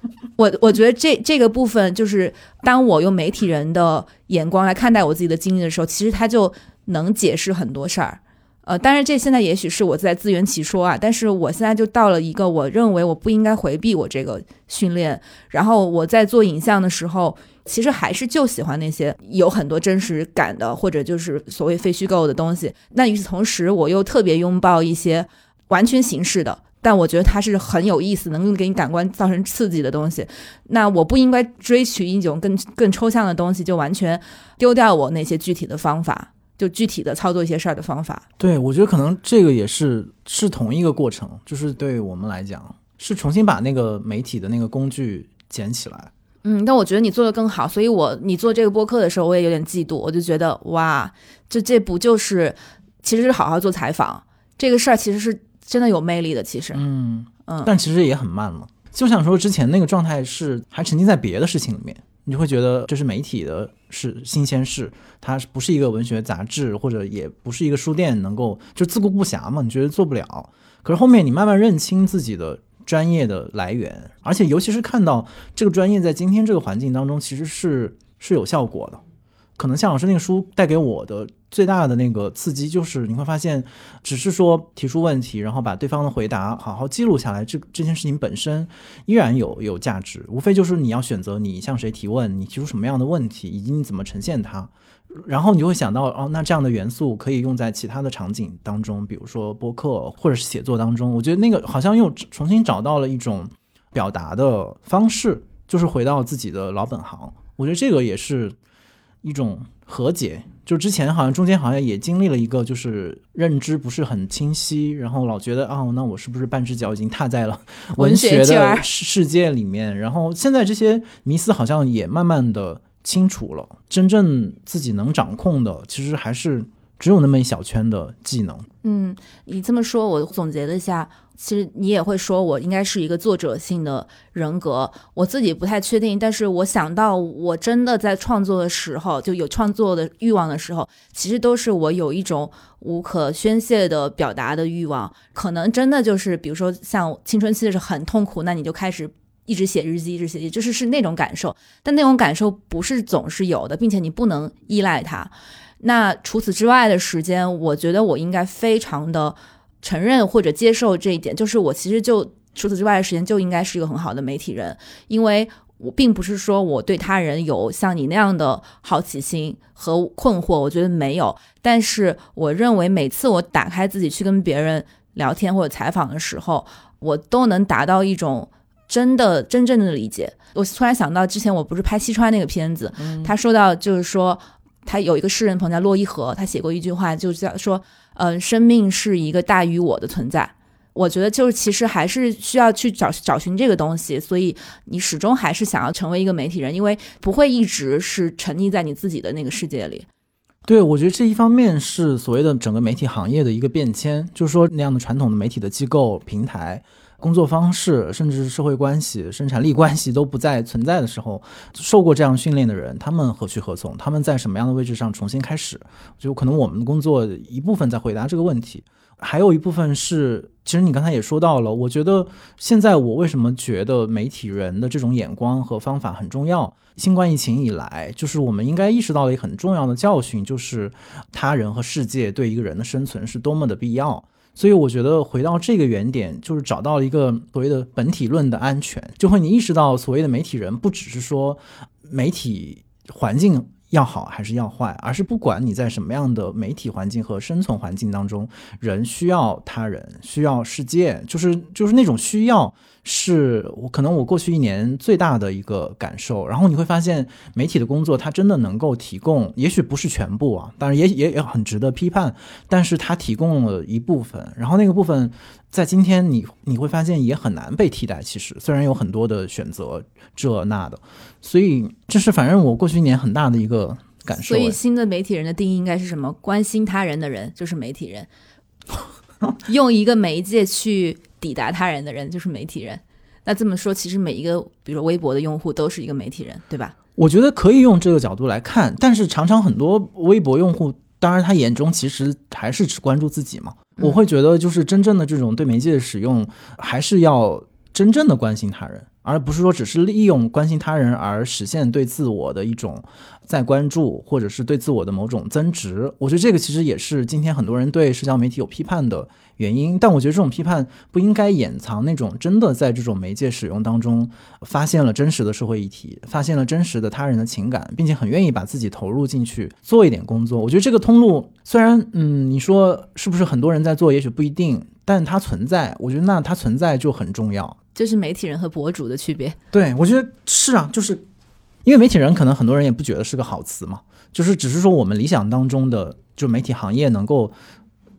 我我觉得这这个部分就是，当我用媒体人的眼光来看待我自己的经历的时候，其实他就能解释很多事儿。呃，当然这现在也许是我在自圆其说啊，但是我现在就到了一个我认为我不应该回避我这个训练。然后我在做影像的时候，其实还是就喜欢那些有很多真实感的，或者就是所谓非虚构的东西。那与此同时，我又特别拥抱一些完全形式的。但我觉得它是很有意思，能够给你感官造成刺激的东西。那我不应该追求一种更更抽象的东西，就完全丢掉我那些具体的方法，就具体的操作一些事儿的方法。对，我觉得可能这个也是是同一个过程，就是对我们来讲，是重新把那个媒体的那个工具捡起来。嗯，但我觉得你做的更好，所以我你做这个播客的时候，我也有点嫉妒。我就觉得哇，这这不就是其实是好好做采访这个事儿，其实是。真的有魅力的，其实，嗯嗯，但其实也很慢嘛。就想说之前那个状态是还沉浸在别的事情里面，你就会觉得这是媒体的是新鲜事，它不是一个文学杂志，或者也不是一个书店能够就自顾不暇嘛？你觉得做不了。可是后面你慢慢认清自己的专业的来源，而且尤其是看到这个专业在今天这个环境当中其实是是有效果的。可能夏老师那个书带给我的最大的那个刺激，就是你会发现，只是说提出问题，然后把对方的回答好好记录下来，这这件事情本身依然有有价值。无非就是你要选择你向谁提问，你提出什么样的问题，以及你怎么呈现它。然后你会想到，哦，那这样的元素可以用在其他的场景当中，比如说播客或者是写作当中。我觉得那个好像又重新找到了一种表达的方式，就是回到自己的老本行。我觉得这个也是。一种和解，就之前好像中间好像也经历了一个，就是认知不是很清晰，然后老觉得啊，那我是不是半只脚已经踏在了文学的世界里面？然后现在这些迷思好像也慢慢的清楚了，真正自己能掌控的，其实还是只有那么一小圈的技能。嗯，你这么说，我总结了一下。其实你也会说，我应该是一个作者性的人格，我自己不太确定。但是我想到，我真的在创作的时候，就有创作的欲望的时候，其实都是我有一种无可宣泄的表达的欲望。可能真的就是，比如说像青春期的时候很痛苦，那你就开始一直写日记，一直写，就是是那种感受。但那种感受不是总是有的，并且你不能依赖它。那除此之外的时间，我觉得我应该非常的。承认或者接受这一点，就是我其实就除此之外的时间就应该是一个很好的媒体人，因为我并不是说我对他人有像你那样的好奇心和困惑，我觉得没有。但是我认为每次我打开自己去跟别人聊天或者采访的时候，我都能达到一种真的真正的理解。我突然想到，之前我不是拍西川那个片子，他说到就是说，他有一个诗人朋友叫洛伊河，他写过一句话，就是叫说。嗯，生命是一个大于我的存在。我觉得就是其实还是需要去找找寻这个东西，所以你始终还是想要成为一个媒体人，因为不会一直是沉溺在你自己的那个世界里。对，我觉得这一方面是所谓的整个媒体行业的一个变迁，就是说那样的传统的媒体的机构平台。工作方式，甚至是社会关系、生产力关系都不再存在的时候，受过这样训练的人，他们何去何从？他们在什么样的位置上重新开始？就可能我们的工作一部分在回答这个问题，还有一部分是，其实你刚才也说到了。我觉得现在我为什么觉得媒体人的这种眼光和方法很重要？新冠疫情以来，就是我们应该意识到了一个很重要的教训，就是他人和世界对一个人的生存是多么的必要。所以我觉得回到这个原点，就是找到了一个所谓的本体论的安全，就会你意识到所谓的媒体人不只是说媒体环境要好还是要坏，而是不管你在什么样的媒体环境和生存环境当中，人需要他人，需要世界，就是就是那种需要。是我可能我过去一年最大的一个感受，然后你会发现媒体的工作它真的能够提供，也许不是全部啊，当然也也也很值得批判，但是它提供了一部分，然后那个部分在今天你你会发现也很难被替代。其实虽然有很多的选择这那的，所以这是反正我过去一年很大的一个感受。所以新的媒体人的定义应该是什么？关心他人的人就是媒体人，用一个媒介去。抵达他人的人就是媒体人。那这么说，其实每一个，比如说微博的用户，都是一个媒体人，对吧？我觉得可以用这个角度来看，但是常常很多微博用户，当然他眼中其实还是只关注自己嘛。我会觉得，就是真正的这种对媒介的使用，还是要真正的关心他人，而不是说只是利用关心他人而实现对自我的一种再关注，或者是对自我的某种增值。我觉得这个其实也是今天很多人对社交媒体有批判的。原因，但我觉得这种批判不应该掩藏那种真的在这种媒介使用当中发现了真实的社会议题，发现了真实的他人的情感，并且很愿意把自己投入进去做一点工作。我觉得这个通路虽然，嗯，你说是不是很多人在做，也许不一定，但它存在，我觉得那它存在就很重要。这是媒体人和博主的区别。对，我觉得是啊，就是因为媒体人可能很多人也不觉得是个好词嘛，就是只是说我们理想当中的就媒体行业能够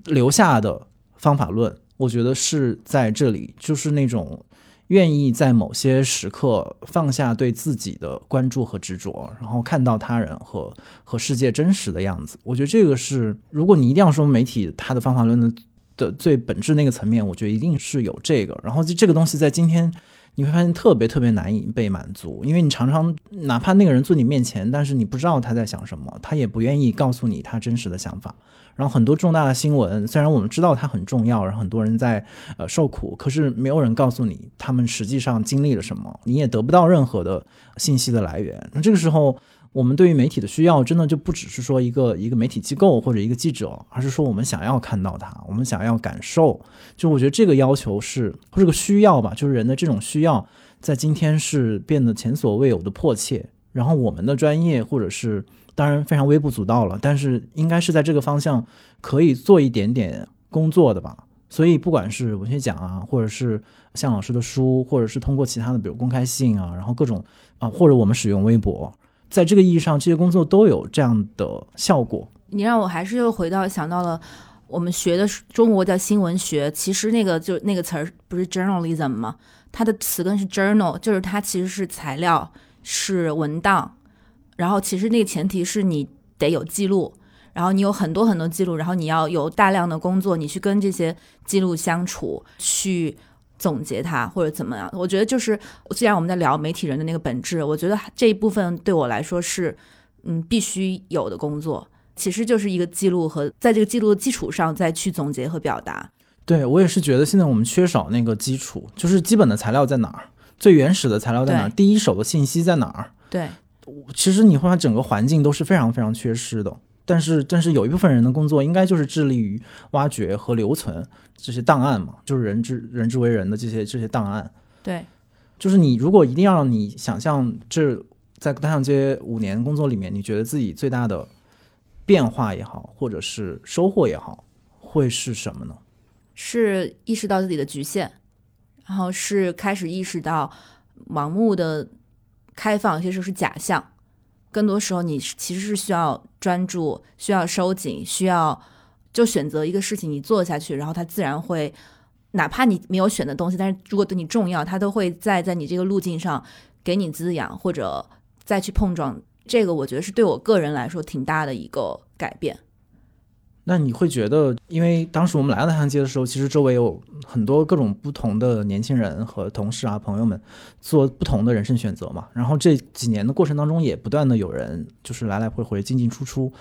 留下的。方法论，我觉得是在这里，就是那种愿意在某些时刻放下对自己的关注和执着，然后看到他人和和世界真实的样子。我觉得这个是，如果你一定要说媒体它的方法论的的最本质那个层面，我觉得一定是有这个。然后这个东西在今天你会发现特别特别难以被满足，因为你常常哪怕那个人坐你面前，但是你不知道他在想什么，他也不愿意告诉你他真实的想法。然后很多重大的新闻，虽然我们知道它很重要，然后很多人在呃受苦，可是没有人告诉你他们实际上经历了什么，你也得不到任何的信息的来源。那这个时候，我们对于媒体的需要，真的就不只是说一个一个媒体机构或者一个记者，而是说我们想要看到它，我们想要感受。就我觉得这个要求是或者个需要吧，就是人的这种需要，在今天是变得前所未有的迫切。然后我们的专业或者是。当然非常微不足道了，但是应该是在这个方向可以做一点点工作的吧。所以不管是文学奖啊，或者是向老师的书，或者是通过其他的，比如公开信啊，然后各种啊，或者我们使用微博，在这个意义上，这些工作都有这样的效果。你让我还是又回到想到了我们学的中国叫新闻学，其实那个就那个词儿不是 journalism 吗？它的词根是 journal，就是它其实是材料，是文档。然后其实那个前提是你得有记录，然后你有很多很多记录，然后你要有大量的工作，你去跟这些记录相处，去总结它或者怎么样。我觉得就是，既然我们在聊媒体人的那个本质，我觉得这一部分对我来说是，嗯，必须有的工作，其实就是一个记录和在这个记录的基础上再去总结和表达。对我也是觉得现在我们缺少那个基础，就是基本的材料在哪儿，最原始的材料在哪儿，第一手的信息在哪儿？对。其实你会发现整个环境都是非常非常缺失的，但是但是有一部分人的工作应该就是致力于挖掘和留存这些档案嘛，就是人之人之为人的这些这些档案。对，就是你如果一定要让你想象这在单向街五年工作里面，你觉得自己最大的变化也好，或者是收获也好，会是什么呢？是意识到自己的局限，然后是开始意识到盲目的。开放有些时候是假象，更多时候你其实是需要专注，需要收紧，需要就选择一个事情你做下去，然后它自然会，哪怕你没有选的东西，但是如果对你重要，它都会在在你这个路径上给你滋养，或者再去碰撞。这个我觉得是对我个人来说挺大的一个改变。那你会觉得，因为当时我们来到太阳街的时候，其实周围有很多各种不同的年轻人和同事啊、朋友们做不同的人生选择嘛。然后这几年的过程当中，也不断的有人就是来来回回进进出出。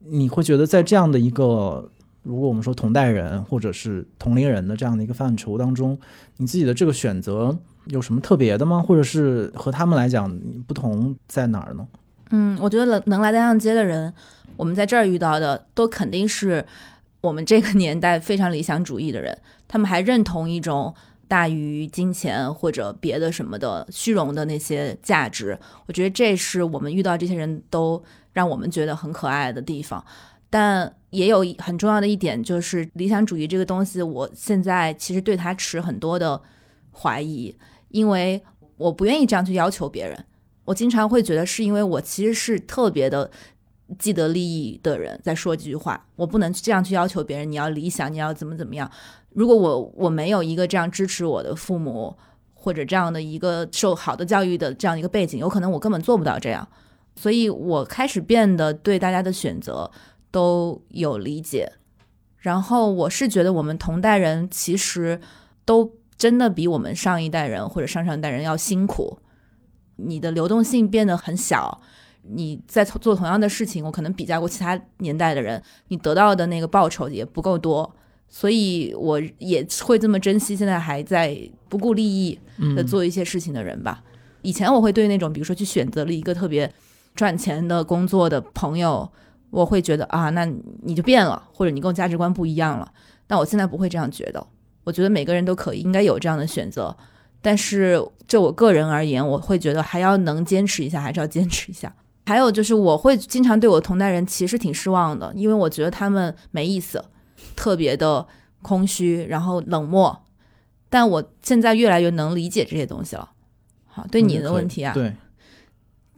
你会觉得，在这样的一个，如果我们说同代人或者是同龄人的这样的一个范畴当中，你自己的这个选择有什么特别的吗？或者是和他们来讲不同在哪儿呢？嗯，我觉得能能来太阳街的人。我们在这儿遇到的都肯定是我们这个 年代非常理想主义的人，他们还认同一种大于金钱或者别的什么的虚荣的那些价值。我觉得这是我们遇到这些人都让我们觉得很可爱的地方。但也有很重要的一点，就是理想主义这个东西，我现在其实对它持很多的怀疑，因为我不愿意这样去要求别人。我经常会觉得，是因为我其实是特别的既得利益的人，在说这句话，我不能这样去要求别人。你要理想，你要怎么怎么样？如果我我没有一个这样支持我的父母，或者这样的一个受好的教育的这样一个背景，有可能我根本做不到这样。所以我开始变得对大家的选择都有理解。然后我是觉得，我们同代人其实都真的比我们上一代人或者上上一代人要辛苦。你的流动性变得很小，你在做同样的事情，我可能比较过其他年代的人，你得到的那个报酬也不够多。所以我也会这么珍惜现在还在不顾利益的做一些事情的人吧。以前我会对那种比如说去选择了一个特别赚钱的工作的朋友，我会觉得啊，那你就变了，或者你跟我价值观不一样了。但我现在不会这样觉得，我觉得每个人都可以应该有这样的选择。但是就我个人而言，我会觉得还要能坚持一下，还是要坚持一下。还有就是我会经常对我同代人其实挺失望的，因为我觉得他们没意思。特别的空虚，然后冷漠，但我现在越来越能理解这些东西了。好，对你的问题啊，对，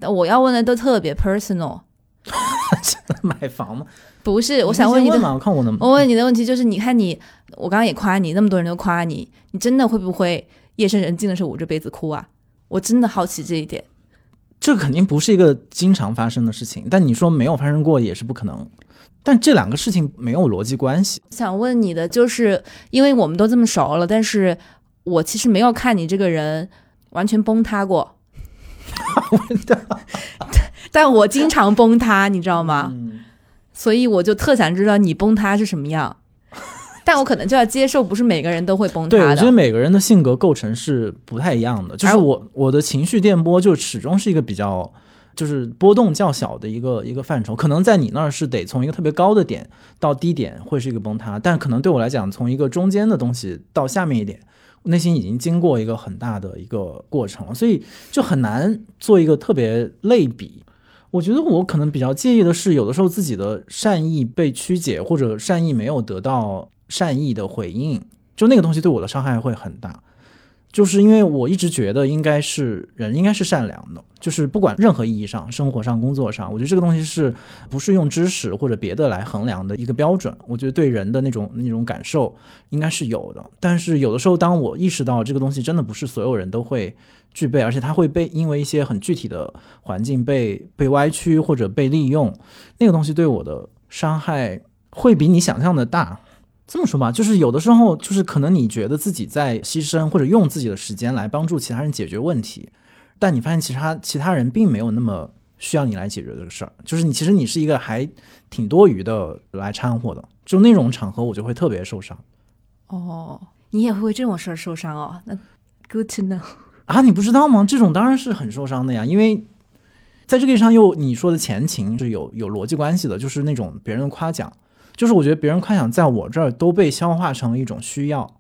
我要问的都特别 personal。买房吗？不是，我想问你的，我看我能。我问你的问题就是，你看你，我刚刚也夸你，那么多人都夸你，你真的会不会夜深人静的时候捂着被子哭啊？我真的好奇这一点。这肯定不是一个经常发生的事情，但你说没有发生过也是不可能。但这两个事情没有逻辑关系。想问你的就是，因为我们都这么熟了，但是我其实没有看你这个人完全崩塌过。但我经常崩塌，你知道吗？所以我就特想知道你崩塌是什么样。但我可能就要接受，不是每个人都会崩塌的。对，我觉得每个人的性格构成是不太一样的。就是我我的情绪电波就始终是一个比较。就是波动较小的一个一个范畴，可能在你那儿是得从一个特别高的点到低点会是一个崩塌，但可能对我来讲，从一个中间的东西到下面一点，内心已经经过一个很大的一个过程了，所以就很难做一个特别类比。我觉得我可能比较介意的是，有的时候自己的善意被曲解，或者善意没有得到善意的回应，就那个东西对我的伤害会很大。就是因为我一直觉得应该是人应该是善良的，就是不管任何意义上，生活上、工作上，我觉得这个东西是不是用知识或者别的来衡量的一个标准？我觉得对人的那种那种感受应该是有的。但是有的时候，当我意识到这个东西真的不是所有人都会具备，而且它会被因为一些很具体的环境被被歪曲或者被利用，那个东西对我的伤害会比你想象的大。这么说吧，就是有的时候，就是可能你觉得自己在牺牲或者用自己的时间来帮助其他人解决问题，但你发现其他其他人并没有那么需要你来解决这个事儿，就是你其实你是一个还挺多余的来掺和的，就那种场合我就会特别受伤。哦，你也会为这种事儿受伤哦？那 good to know 啊，你不知道吗？这种当然是很受伤的呀，因为在这个上又你说的前情是有有逻辑关系的，就是那种别人的夸奖。就是我觉得别人夸奖在我这儿都被消化成一种需要，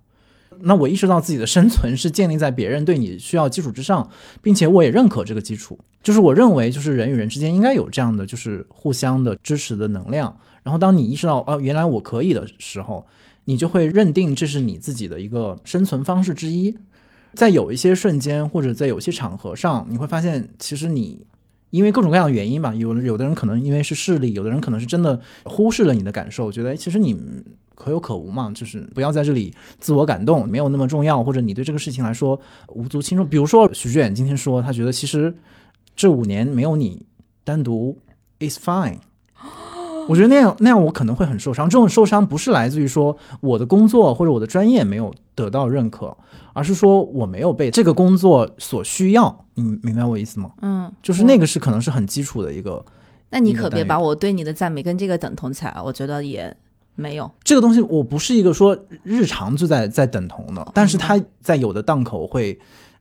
那我意识到自己的生存是建立在别人对你需要基础之上，并且我也认可这个基础。就是我认为，就是人与人之间应该有这样的就是互相的支持的能量。然后当你意识到哦，原来我可以的时候，你就会认定这是你自己的一个生存方式之一。在有一些瞬间或者在有些场合上，你会发现其实你。因为各种各样的原因吧，有有的人可能因为是势力，有的人可能是真的忽视了你的感受，觉得其实你可有可无嘛，就是不要在这里自我感动，没有那么重要，或者你对这个事情来说无足轻重。比如说许志远今天说，他觉得其实这五年没有你单独 is fine。我觉得那样那样我可能会很受伤。这种受伤不是来自于说我的工作或者我的专业没有得到认可，而是说我没有被这个工作所需要。你明白我意思吗？嗯，就是那个是可能是很基础的一个。那你可别把我对你的赞美跟这个等同起来，我觉得也没有这个东西。我不是一个说日常就在在等同的，但是它在有的档口会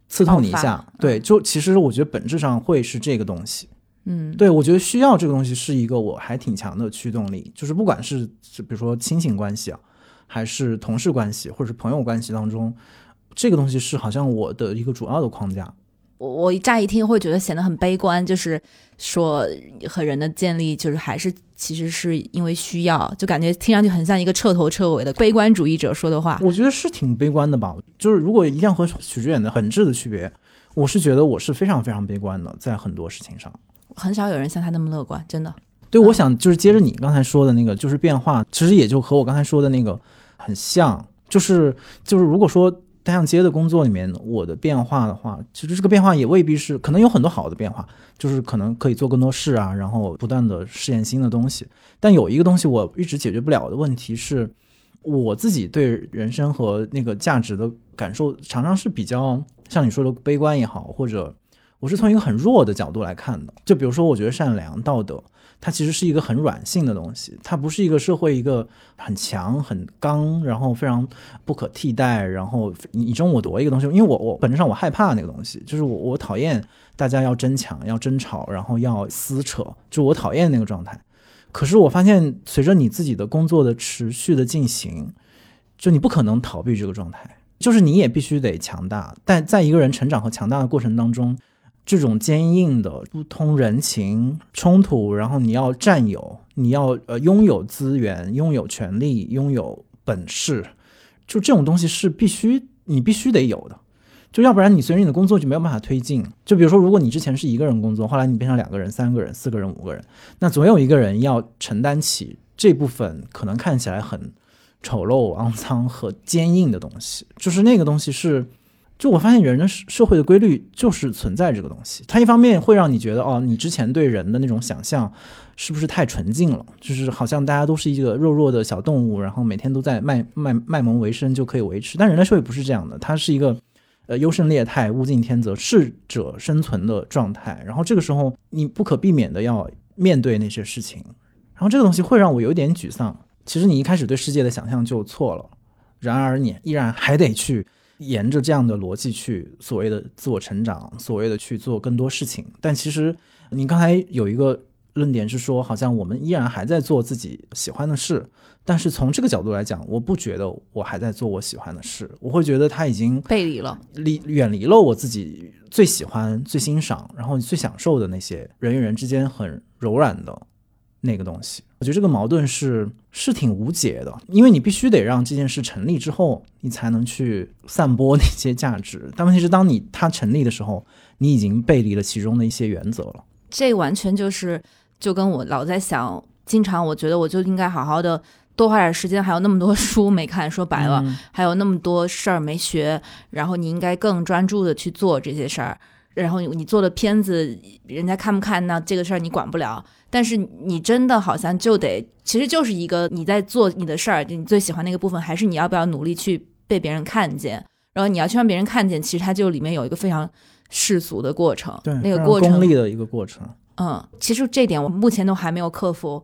刺痛你一下。对，就其实我觉得本质上会是这个东西。嗯，对，我觉得需要这个东西是一个我还挺强的驱动力，就是不管是比如说亲情关系啊，还是同事关系，或者是朋友关系当中，这个东西是好像我的一个主要的框架。我我乍一听会觉得显得很悲观，就是说和人的建立就是还是其实是因为需要，就感觉听上去很像一个彻头彻尾的悲观主义者说的话。我觉得是挺悲观的吧，就是如果一定要和许知远的本质的区别，我是觉得我是非常非常悲观的，在很多事情上，很少有人像他那么乐观，真的。对，我想就是接着你刚才说的那个，就是变化，其实也就和我刚才说的那个很像，就是就是如果说。单向街的工作里面，我的变化的话，其实这个变化也未必是，可能有很多好的变化，就是可能可以做更多事啊，然后不断的试验新的东西。但有一个东西我一直解决不了的问题是，我自己对人生和那个价值的感受，常常是比较像你说的悲观也好，或者我是从一个很弱的角度来看的。就比如说，我觉得善良、道德。它其实是一个很软性的东西，它不是一个社会一个很强很刚，然后非常不可替代，然后你争我夺一个东西。因为我我本质上我害怕那个东西，就是我我讨厌大家要争抢、要争吵，然后要撕扯，就我讨厌那个状态。可是我发现，随着你自己的工作的持续的进行，就你不可能逃避这个状态，就是你也必须得强大。但在一个人成长和强大的过程当中。这种坚硬的不通人情冲突，然后你要占有，你要呃拥有资源、拥有权利、拥有本事，就这种东西是必须你必须得有的，就要不然你随着你的工作就没有办法推进。就比如说，如果你之前是一个人工作，后来你变成两个人、三个人、四个人、五个人，那总有一个人要承担起这部分可能看起来很丑陋、肮脏和坚硬的东西，就是那个东西是。就我发现，人的社会的规律就是存在这个东西。它一方面会让你觉得，哦，你之前对人的那种想象是不是太纯净了？就是好像大家都是一个弱弱的小动物，然后每天都在卖卖卖萌为生就可以维持。但人类社会不是这样的，它是一个呃优胜劣汰、物竞天择、适者生存的状态。然后这个时候，你不可避免的要面对那些事情。然后这个东西会让我有点沮丧。其实你一开始对世界的想象就错了，然而你依然还得去。沿着这样的逻辑去所谓的自我成长，所谓的去做更多事情，但其实你刚才有一个论点是说，好像我们依然还在做自己喜欢的事，但是从这个角度来讲，我不觉得我还在做我喜欢的事，我会觉得他已经背离了，离远离了我自己最喜欢、最欣赏，然后最享受的那些人与人之间很柔软的那个东西。我觉得这个矛盾是是挺无解的，因为你必须得让这件事成立之后，你才能去散播那些价值。但问题是，当你它成立的时候，你已经背离了其中的一些原则了。这完全就是就跟我老在想，经常我觉得我就应该好好的多花点时间，还有那么多书没看，说白了，还有那么多事儿没学，然后你应该更专注的去做这些事儿。然后你你做的片子，人家看不看那这个事儿你管不了。但是你真的好像就得，其实就是一个你在做你的事儿，你最喜欢那个部分，还是你要不要努力去被别人看见？然后你要去让别人看见，其实它就里面有一个非常世俗的过程，对，那个过程，功利的一个过程。嗯，其实这点我目前都还没有克服，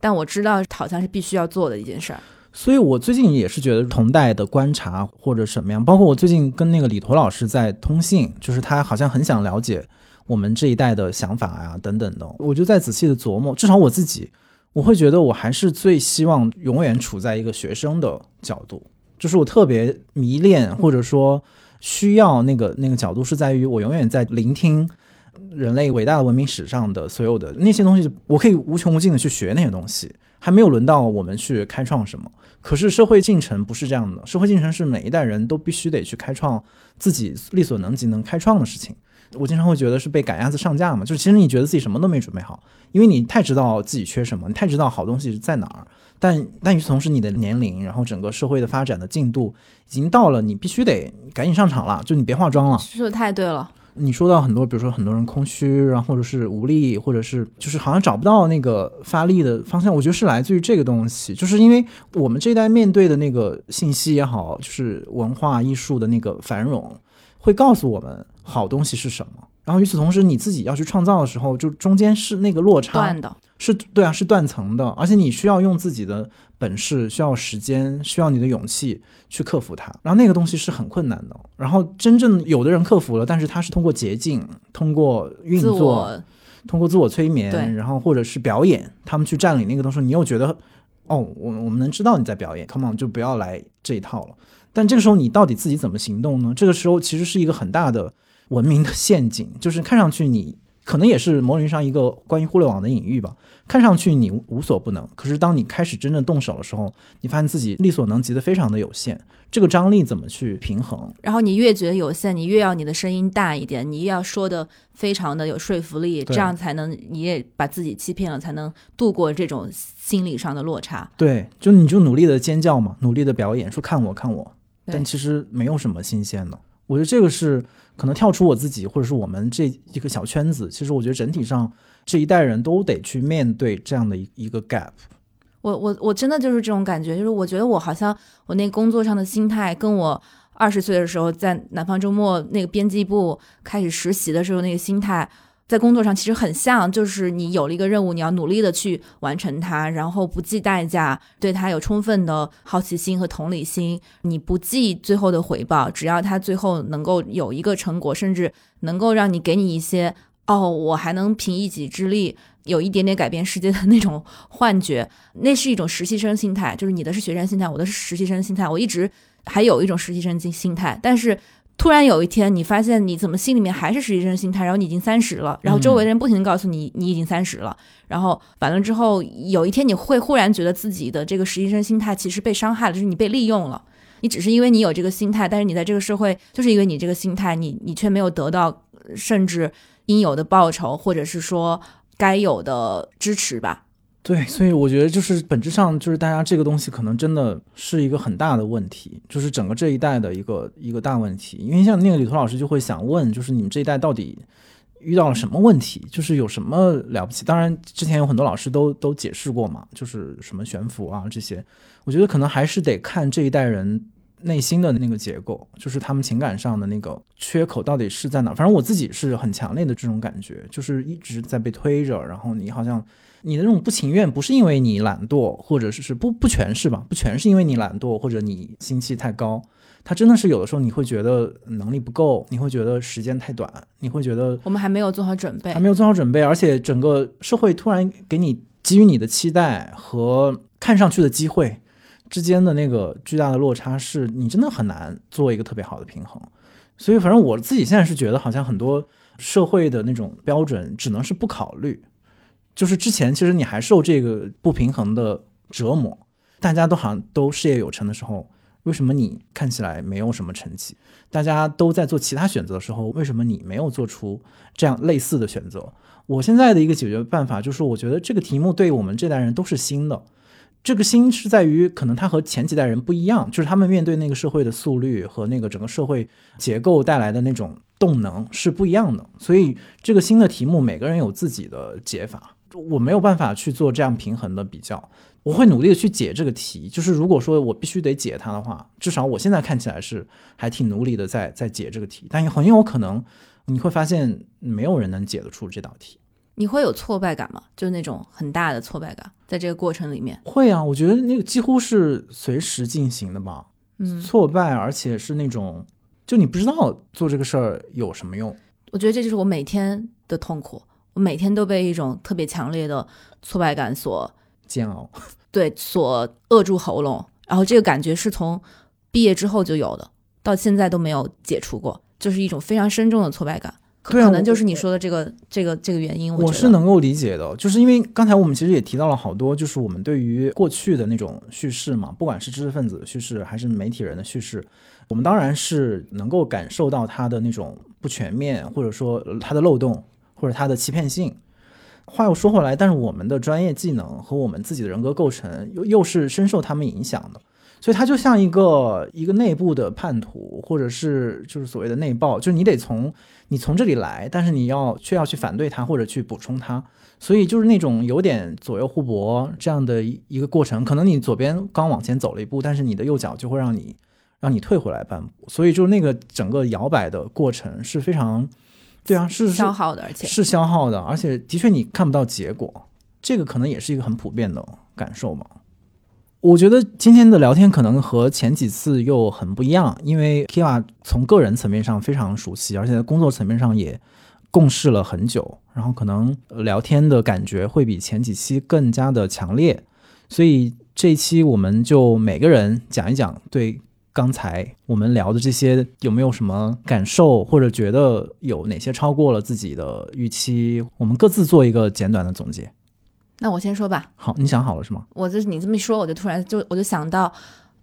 但我知道好像是必须要做的一件事儿。所以我最近也是觉得同代的观察或者什么样，包括我最近跟那个李驼老师在通信，就是他好像很想了解我们这一代的想法啊等等的，我就在仔细的琢磨。至少我自己，我会觉得我还是最希望永远处在一个学生的角度，就是我特别迷恋或者说需要那个那个角度，是在于我永远在聆听人类伟大的文明史上的所有的那些东西，我可以无穷无尽的去学那些东西，还没有轮到我们去开创什么。可是社会进程不是这样的，社会进程是每一代人都必须得去开创自己力所能及能开创的事情。我经常会觉得是被赶鸭子上架嘛，就是其实你觉得自己什么都没准备好，因为你太知道自己缺什么，你太知道好东西在哪儿。但但与此同时，你的年龄，然后整个社会的发展的进度已经到了，你必须得赶紧上场了，就你别化妆了。说的太对了。你说到很多，比如说很多人空虚，然后或者是无力，或者是就是好像找不到那个发力的方向。我觉得是来自于这个东西，就是因为我们这一代面对的那个信息也好，就是文化艺术的那个繁荣，会告诉我们好东西是什么。然后与此同时，你自己要去创造的时候，就中间是那个落差，的，是对啊，是断层的，而且你需要用自己的本事，需要时间，需要你的勇气去克服它。然后那个东西是很困难的。然后真正有的人克服了，但是他是通过捷径，通过运作，通过自我催眠，然后或者是表演，他们去占领那个东西。你又觉得，哦，我我们能知道你在表演，Come on，就不要来这一套了。但这个时候你到底自己怎么行动呢？这个时候其实是一个很大的。文明的陷阱，就是看上去你可能也是某种意义上一个关于互联网的隐喻吧。看上去你无所不能，可是当你开始真正动手的时候，你发现自己力所能及的非常的有限。这个张力怎么去平衡？然后你越觉得有限，你越要你的声音大一点，你越要说的非常的有说服力，这样才能你也把自己欺骗了，才能度过这种心理上的落差。对，就你就努力的尖叫嘛，努力的表演，说看我看我，但其实没有什么新鲜的。我觉得这个是可能跳出我自己，或者是我们这一个小圈子。其实我觉得整体上这一代人都得去面对这样的一个 gap。我我我真的就是这种感觉，就是我觉得我好像我那工作上的心态，跟我二十岁的时候在南方周末那个编辑部开始实习的时候那个心态。在工作上其实很像，就是你有了一个任务，你要努力的去完成它，然后不计代价，对它有充分的好奇心和同理心。你不计最后的回报，只要它最后能够有一个成果，甚至能够让你给你一些哦，我还能凭一己之力有一点点改变世界的那种幻觉，那是一种实习生心态。就是你的是学生心态，我的是实习生心态。我一直还有一种实习生心心态，但是。突然有一天，你发现你怎么心里面还是实习生心态，然后你已经三十了，然后周围的人不停的告诉你你已经三十了，然后完了之后，有一天你会忽然觉得自己的这个实习生心态其实被伤害了，就是你被利用了，你只是因为你有这个心态，但是你在这个社会就是因为你这个心态，你你却没有得到甚至应有的报酬，或者是说该有的支持吧。对，所以我觉得就是本质上就是大家这个东西可能真的是一个很大的问题，就是整个这一代的一个一个大问题。因为像那个李彤老师就会想问，就是你们这一代到底遇到了什么问题？就是有什么了不起？当然之前有很多老师都都解释过嘛，就是什么悬浮啊这些。我觉得可能还是得看这一代人内心的那个结构，就是他们情感上的那个缺口到底是在哪。反正我自己是很强烈的这种感觉，就是一直在被推着，然后你好像。你的那种不情愿，不是因为你懒惰，或者是是不不全是吧？不全是因为你懒惰，或者你心气太高。他真的是有的时候你会觉得能力不够，你会觉得时间太短，你会觉得我们还没有做好准备，还没有做好准备，而且整个社会突然给你给予你的期待和看上去的机会之间的那个巨大的落差，是你真的很难做一个特别好的平衡。所以，反正我自己现在是觉得，好像很多社会的那种标准只能是不考虑。就是之前，其实你还受这个不平衡的折磨，大家都好像都事业有成的时候，为什么你看起来没有什么成绩？大家都在做其他选择的时候，为什么你没有做出这样类似的选择？我现在的一个解决办法就是，我觉得这个题目对我们这代人都是新的。这个新是在于，可能他和前几代人不一样，就是他们面对那个社会的速率和那个整个社会结构带来的那种动能是不一样的。所以，这个新的题目，每个人有自己的解法。我没有办法去做这样平衡的比较，我会努力的去解这个题。就是如果说我必须得解它的话，至少我现在看起来是还挺努力的在在解这个题，但也很有可能你会发现没有人能解得出这道题。你会有挫败感吗？就是那种很大的挫败感，在这个过程里面会啊，我觉得那个几乎是随时进行的吧。嗯，挫败，而且是那种就你不知道做这个事儿有什么用。我觉得这就是我每天的痛苦。我每天都被一种特别强烈的挫败感所煎熬，对，所扼住喉咙。然后这个感觉是从毕业之后就有的，到现在都没有解除过，就是一种非常深重的挫败感。可能就是你说的这个这个这个原因。我是能够理解的，就是因为刚才我们其实也提到了好多，就是我们对于过去的那种叙事嘛，不管是知识分子的叙事还是媒体人的叙事，我们当然是能够感受到它的那种不全面，或者说它的漏洞。或者他的欺骗性，话又说回来，但是我们的专业技能和我们自己的人格构成又又是深受他们影响的，所以它就像一个一个内部的叛徒，或者是就是所谓的内爆，就是你得从你从这里来，但是你要却要去反对它或者去补充它，所以就是那种有点左右互搏这样的一个过程，可能你左边刚往前走了一步，但是你的右脚就会让你让你退回来半步，所以就是那个整个摇摆的过程是非常。对啊，是消耗的，而且。是消耗的，而且的确你看不到结果，这个可能也是一个很普遍的感受嘛。我觉得今天的聊天可能和前几次又很不一样，因为 Kiva 从个人层面上非常熟悉，而且在工作层面上也共事了很久，然后可能聊天的感觉会比前几期更加的强烈，所以这一期我们就每个人讲一讲对刚才我们聊的这些，有没有什么感受，或者觉得有哪些超过了自己的预期？我们各自做一个简短的总结。那我先说吧。好，你想好了是吗？我就是你这么一说，我就突然就我就想到，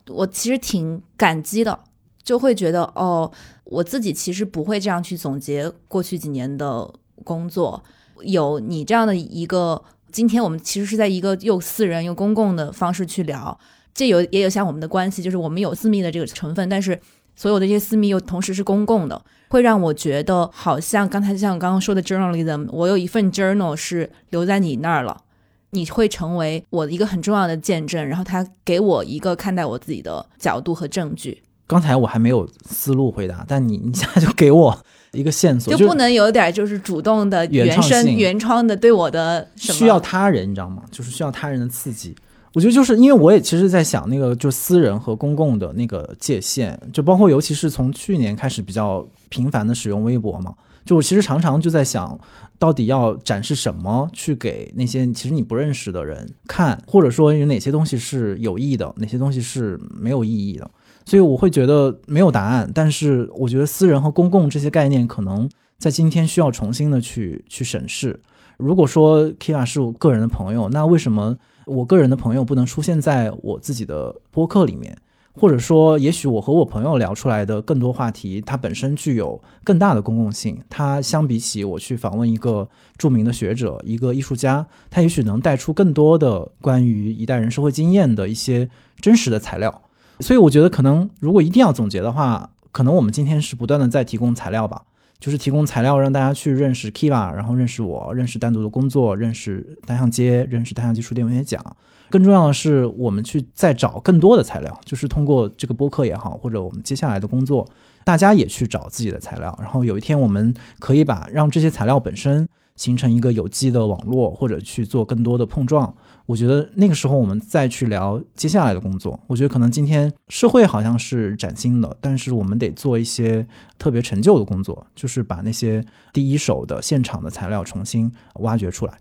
我其实挺感激的，就会觉得哦，我自己其实不会这样去总结过去几年的工作。有你这样的一个，今天我们其实是在一个又私人又公共的方式去聊，这有也有像我们的关系，就是我们有私密的这个成分，但是所有的这些私密又同时是公共的，会让我觉得好像刚才像刚刚说的 journalism，我有一份 journal 是留在你那儿了，你会成为我的一个很重要的见证，然后他给我一个看待我自己的角度和证据。刚才我还没有思路回答，但你 你现在就给我。一个线索就不能有点就是主动的原生原创的对我的需要他人你知道吗？就是需要他人的刺激。我觉得就是因为我也其实在想那个就私人和公共的那个界限，就包括尤其是从去年开始比较频繁的使用微博嘛，就我其实常常就在想到底要展示什么去给那些其实你不认识的人看，或者说有哪些东西是有意义的，哪些东西是没有意义的。所以我会觉得没有答案，但是我觉得私人和公共这些概念可能在今天需要重新的去去审视。如果说 Kira 是我个人的朋友，那为什么我个人的朋友不能出现在我自己的播客里面？或者说，也许我和我朋友聊出来的更多话题，它本身具有更大的公共性。它相比起我去访问一个著名的学者、一个艺术家，它也许能带出更多的关于一代人社会经验的一些真实的材料。所以我觉得，可能如果一定要总结的话，可能我们今天是不断的在提供材料吧，就是提供材料让大家去认识 Kiva，然后认识我，认识单独的工作，认识单向街，认识单向街书店文学奖。更重要的是，我们去再找更多的材料，就是通过这个播客也好，或者我们接下来的工作，大家也去找自己的材料。然后有一天，我们可以把让这些材料本身形成一个有机的网络，或者去做更多的碰撞。我觉得那个时候我们再去聊接下来的工作，我觉得可能今天社会好像是崭新的，但是我们得做一些特别陈旧的工作，就是把那些第一手的现场的材料重新挖掘出来。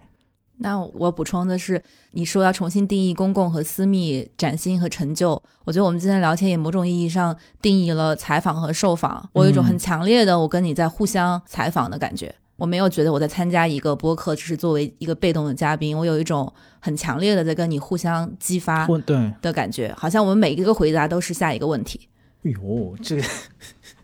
那我补充的是，你说要重新定义公共和私密、崭新和陈旧，我觉得我们今天聊天也某种意义上定义了采访和受访。我有一种很强烈的我跟你在互相采访的感觉。我没有觉得我在参加一个播客，只是作为一个被动的嘉宾。我有一种很强烈的在跟你互相激发对的感觉，好像我们每一个回答都是下一个问题。哎呦，这个，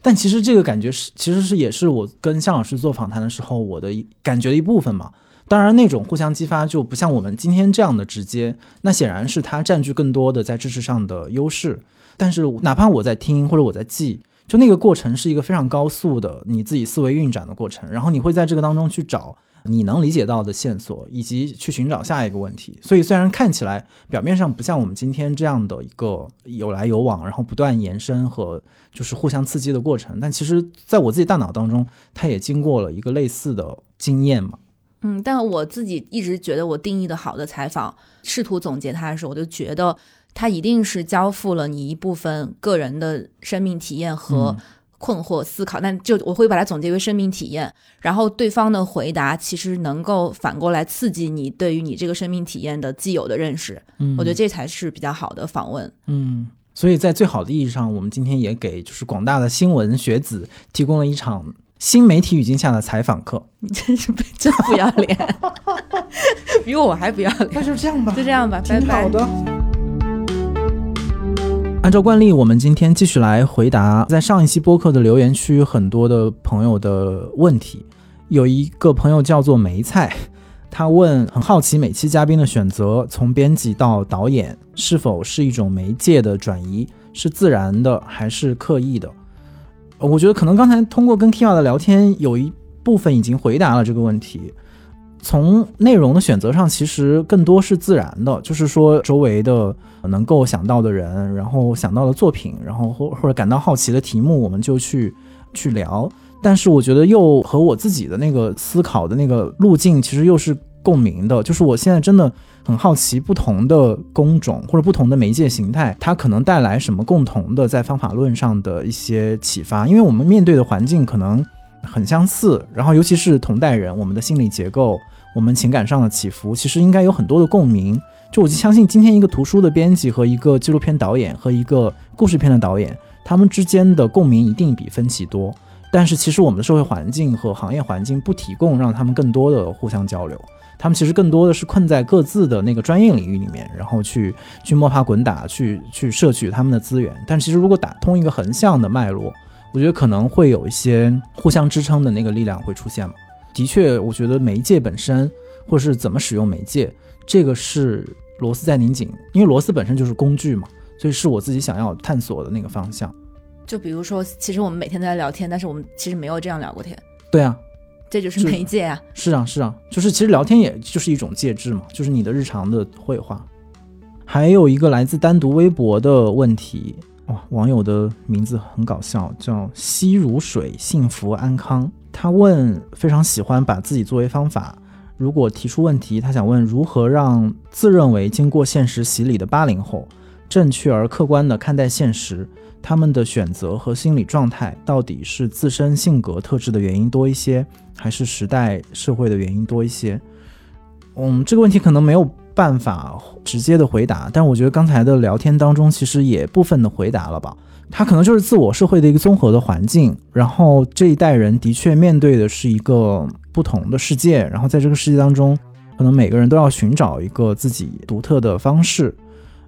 但其实这个感觉是，其实是也是我跟向老师做访谈的时候我的感觉的一部分嘛。当然，那种互相激发就不像我们今天这样的直接，那显然是他占据更多的在知识上的优势。但是哪怕我在听或者我在记。就那个过程是一个非常高速的你自己思维运转的过程，然后你会在这个当中去找你能理解到的线索，以及去寻找下一个问题。所以虽然看起来表面上不像我们今天这样的一个有来有往，然后不断延伸和就是互相刺激的过程，但其实在我自己大脑当中，它也经过了一个类似的经验嘛。嗯，但我自己一直觉得我定义的好的采访，试图总结它的时候，我就觉得。它一定是交付了你一部分个人的生命体验和困惑思考，但就我会把它总结为生命体验，然后对方的回答其实能够反过来刺激你对于你这个生命体验的既有的认识。嗯，我觉得这才是比较好的访问。嗯，所以在最好的意义上，我们今天也给就是广大的新闻学子提供了一场新媒体语境下的采访课。你真是真不要脸，比我还不要脸。那就这样吧，就这样吧，拜拜。好的。按照惯例，我们今天继续来回答在上一期播客的留言区很多的朋友的问题。有一个朋友叫做梅菜，他问很好奇每期嘉宾的选择，从编辑到导演是否是一种媒介的转移，是自然的还是刻意的？我觉得可能刚才通过跟 Kia 的聊天，有一部分已经回答了这个问题。从内容的选择上，其实更多是自然的，就是说周围的能够想到的人，然后想到的作品，然后或或者感到好奇的题目，我们就去去聊。但是我觉得又和我自己的那个思考的那个路径其实又是共鸣的，就是我现在真的很好奇不同的工种或者不同的媒介形态，它可能带来什么共同的在方法论上的一些启发，因为我们面对的环境可能很相似，然后尤其是同代人，我们的心理结构。我们情感上的起伏，其实应该有很多的共鸣。就我就相信，今天一个图书的编辑和一个纪录片导演和一个故事片的导演，他们之间的共鸣一定比分歧多。但是其实我们的社会环境和行业环境不提供让他们更多的互相交流，他们其实更多的是困在各自的那个专业领域里面，然后去去摸爬滚打，去去摄取他们的资源。但其实如果打通一个横向的脉络，我觉得可能会有一些互相支撑的那个力量会出现。的确，我觉得媒介本身，或是怎么使用媒介，这个是螺丝在拧紧，因为螺丝本身就是工具嘛，所以是我自己想要探索的那个方向。就比如说，其实我们每天都在聊天，但是我们其实没有这样聊过天。对啊，这就是媒介啊。是啊，是啊，就是其实聊天也就是一种介质嘛，就是你的日常的绘画。还有一个来自单独微博的问题，哇，网友的名字很搞笑，叫吸如水，幸福安康。他问，非常喜欢把自己作为方法。如果提出问题，他想问如何让自认为经过现实洗礼的八零后，正确而客观地看待现实。他们的选择和心理状态到底是自身性格特质的原因多一些，还是时代社会的原因多一些？嗯，这个问题可能没有办法直接的回答，但我觉得刚才的聊天当中其实也部分的回答了吧。他可能就是自我社会的一个综合的环境，然后这一代人的确面对的是一个不同的世界，然后在这个世界当中，可能每个人都要寻找一个自己独特的方式。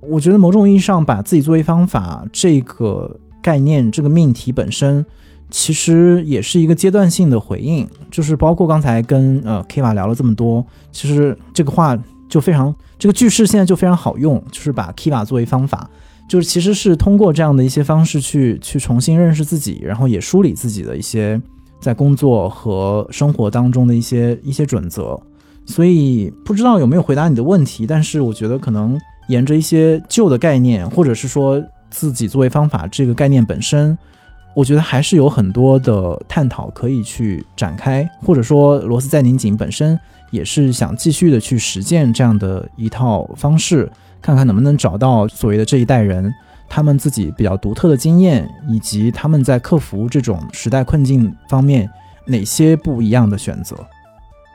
我觉得某种意义上，把自己作为方法这个概念、这个命题本身，其实也是一个阶段性的回应。就是包括刚才跟呃 K 瓦聊了这么多，其实这个话就非常，这个句式现在就非常好用，就是把 K 瓦作为方法，就是其实是通过这样的一些方式去去重新认识自己，然后也梳理自己的一些在工作和生活当中的一些一些准则。所以不知道有没有回答你的问题，但是我觉得可能。沿着一些旧的概念，或者是说自己作为方法这个概念本身，我觉得还是有很多的探讨可以去展开，或者说螺丝在拧紧本身也是想继续的去实践这样的一套方式，看看能不能找到所谓的这一代人他们自己比较独特的经验，以及他们在克服这种时代困境方面哪些不一样的选择。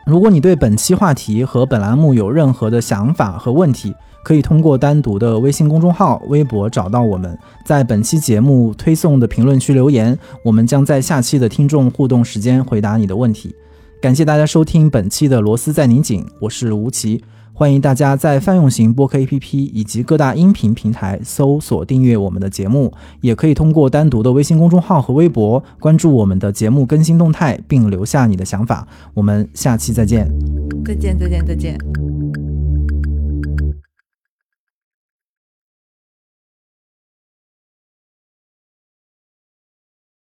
如果你对本期话题和本栏目有任何的想法和问题，可以通过单独的微信公众号、微博找到我们，在本期节目推送的评论区留言，我们将在下期的听众互动时间回答你的问题。感谢大家收听本期的螺丝在拧紧，我是吴奇，欢迎大家在泛用型播客 APP 以及各大音频平台搜索订阅我们的节目，也可以通过单独的微信公众号和微博关注我们的节目更新动态，并留下你的想法。我们下期再见，再见，再见，再见。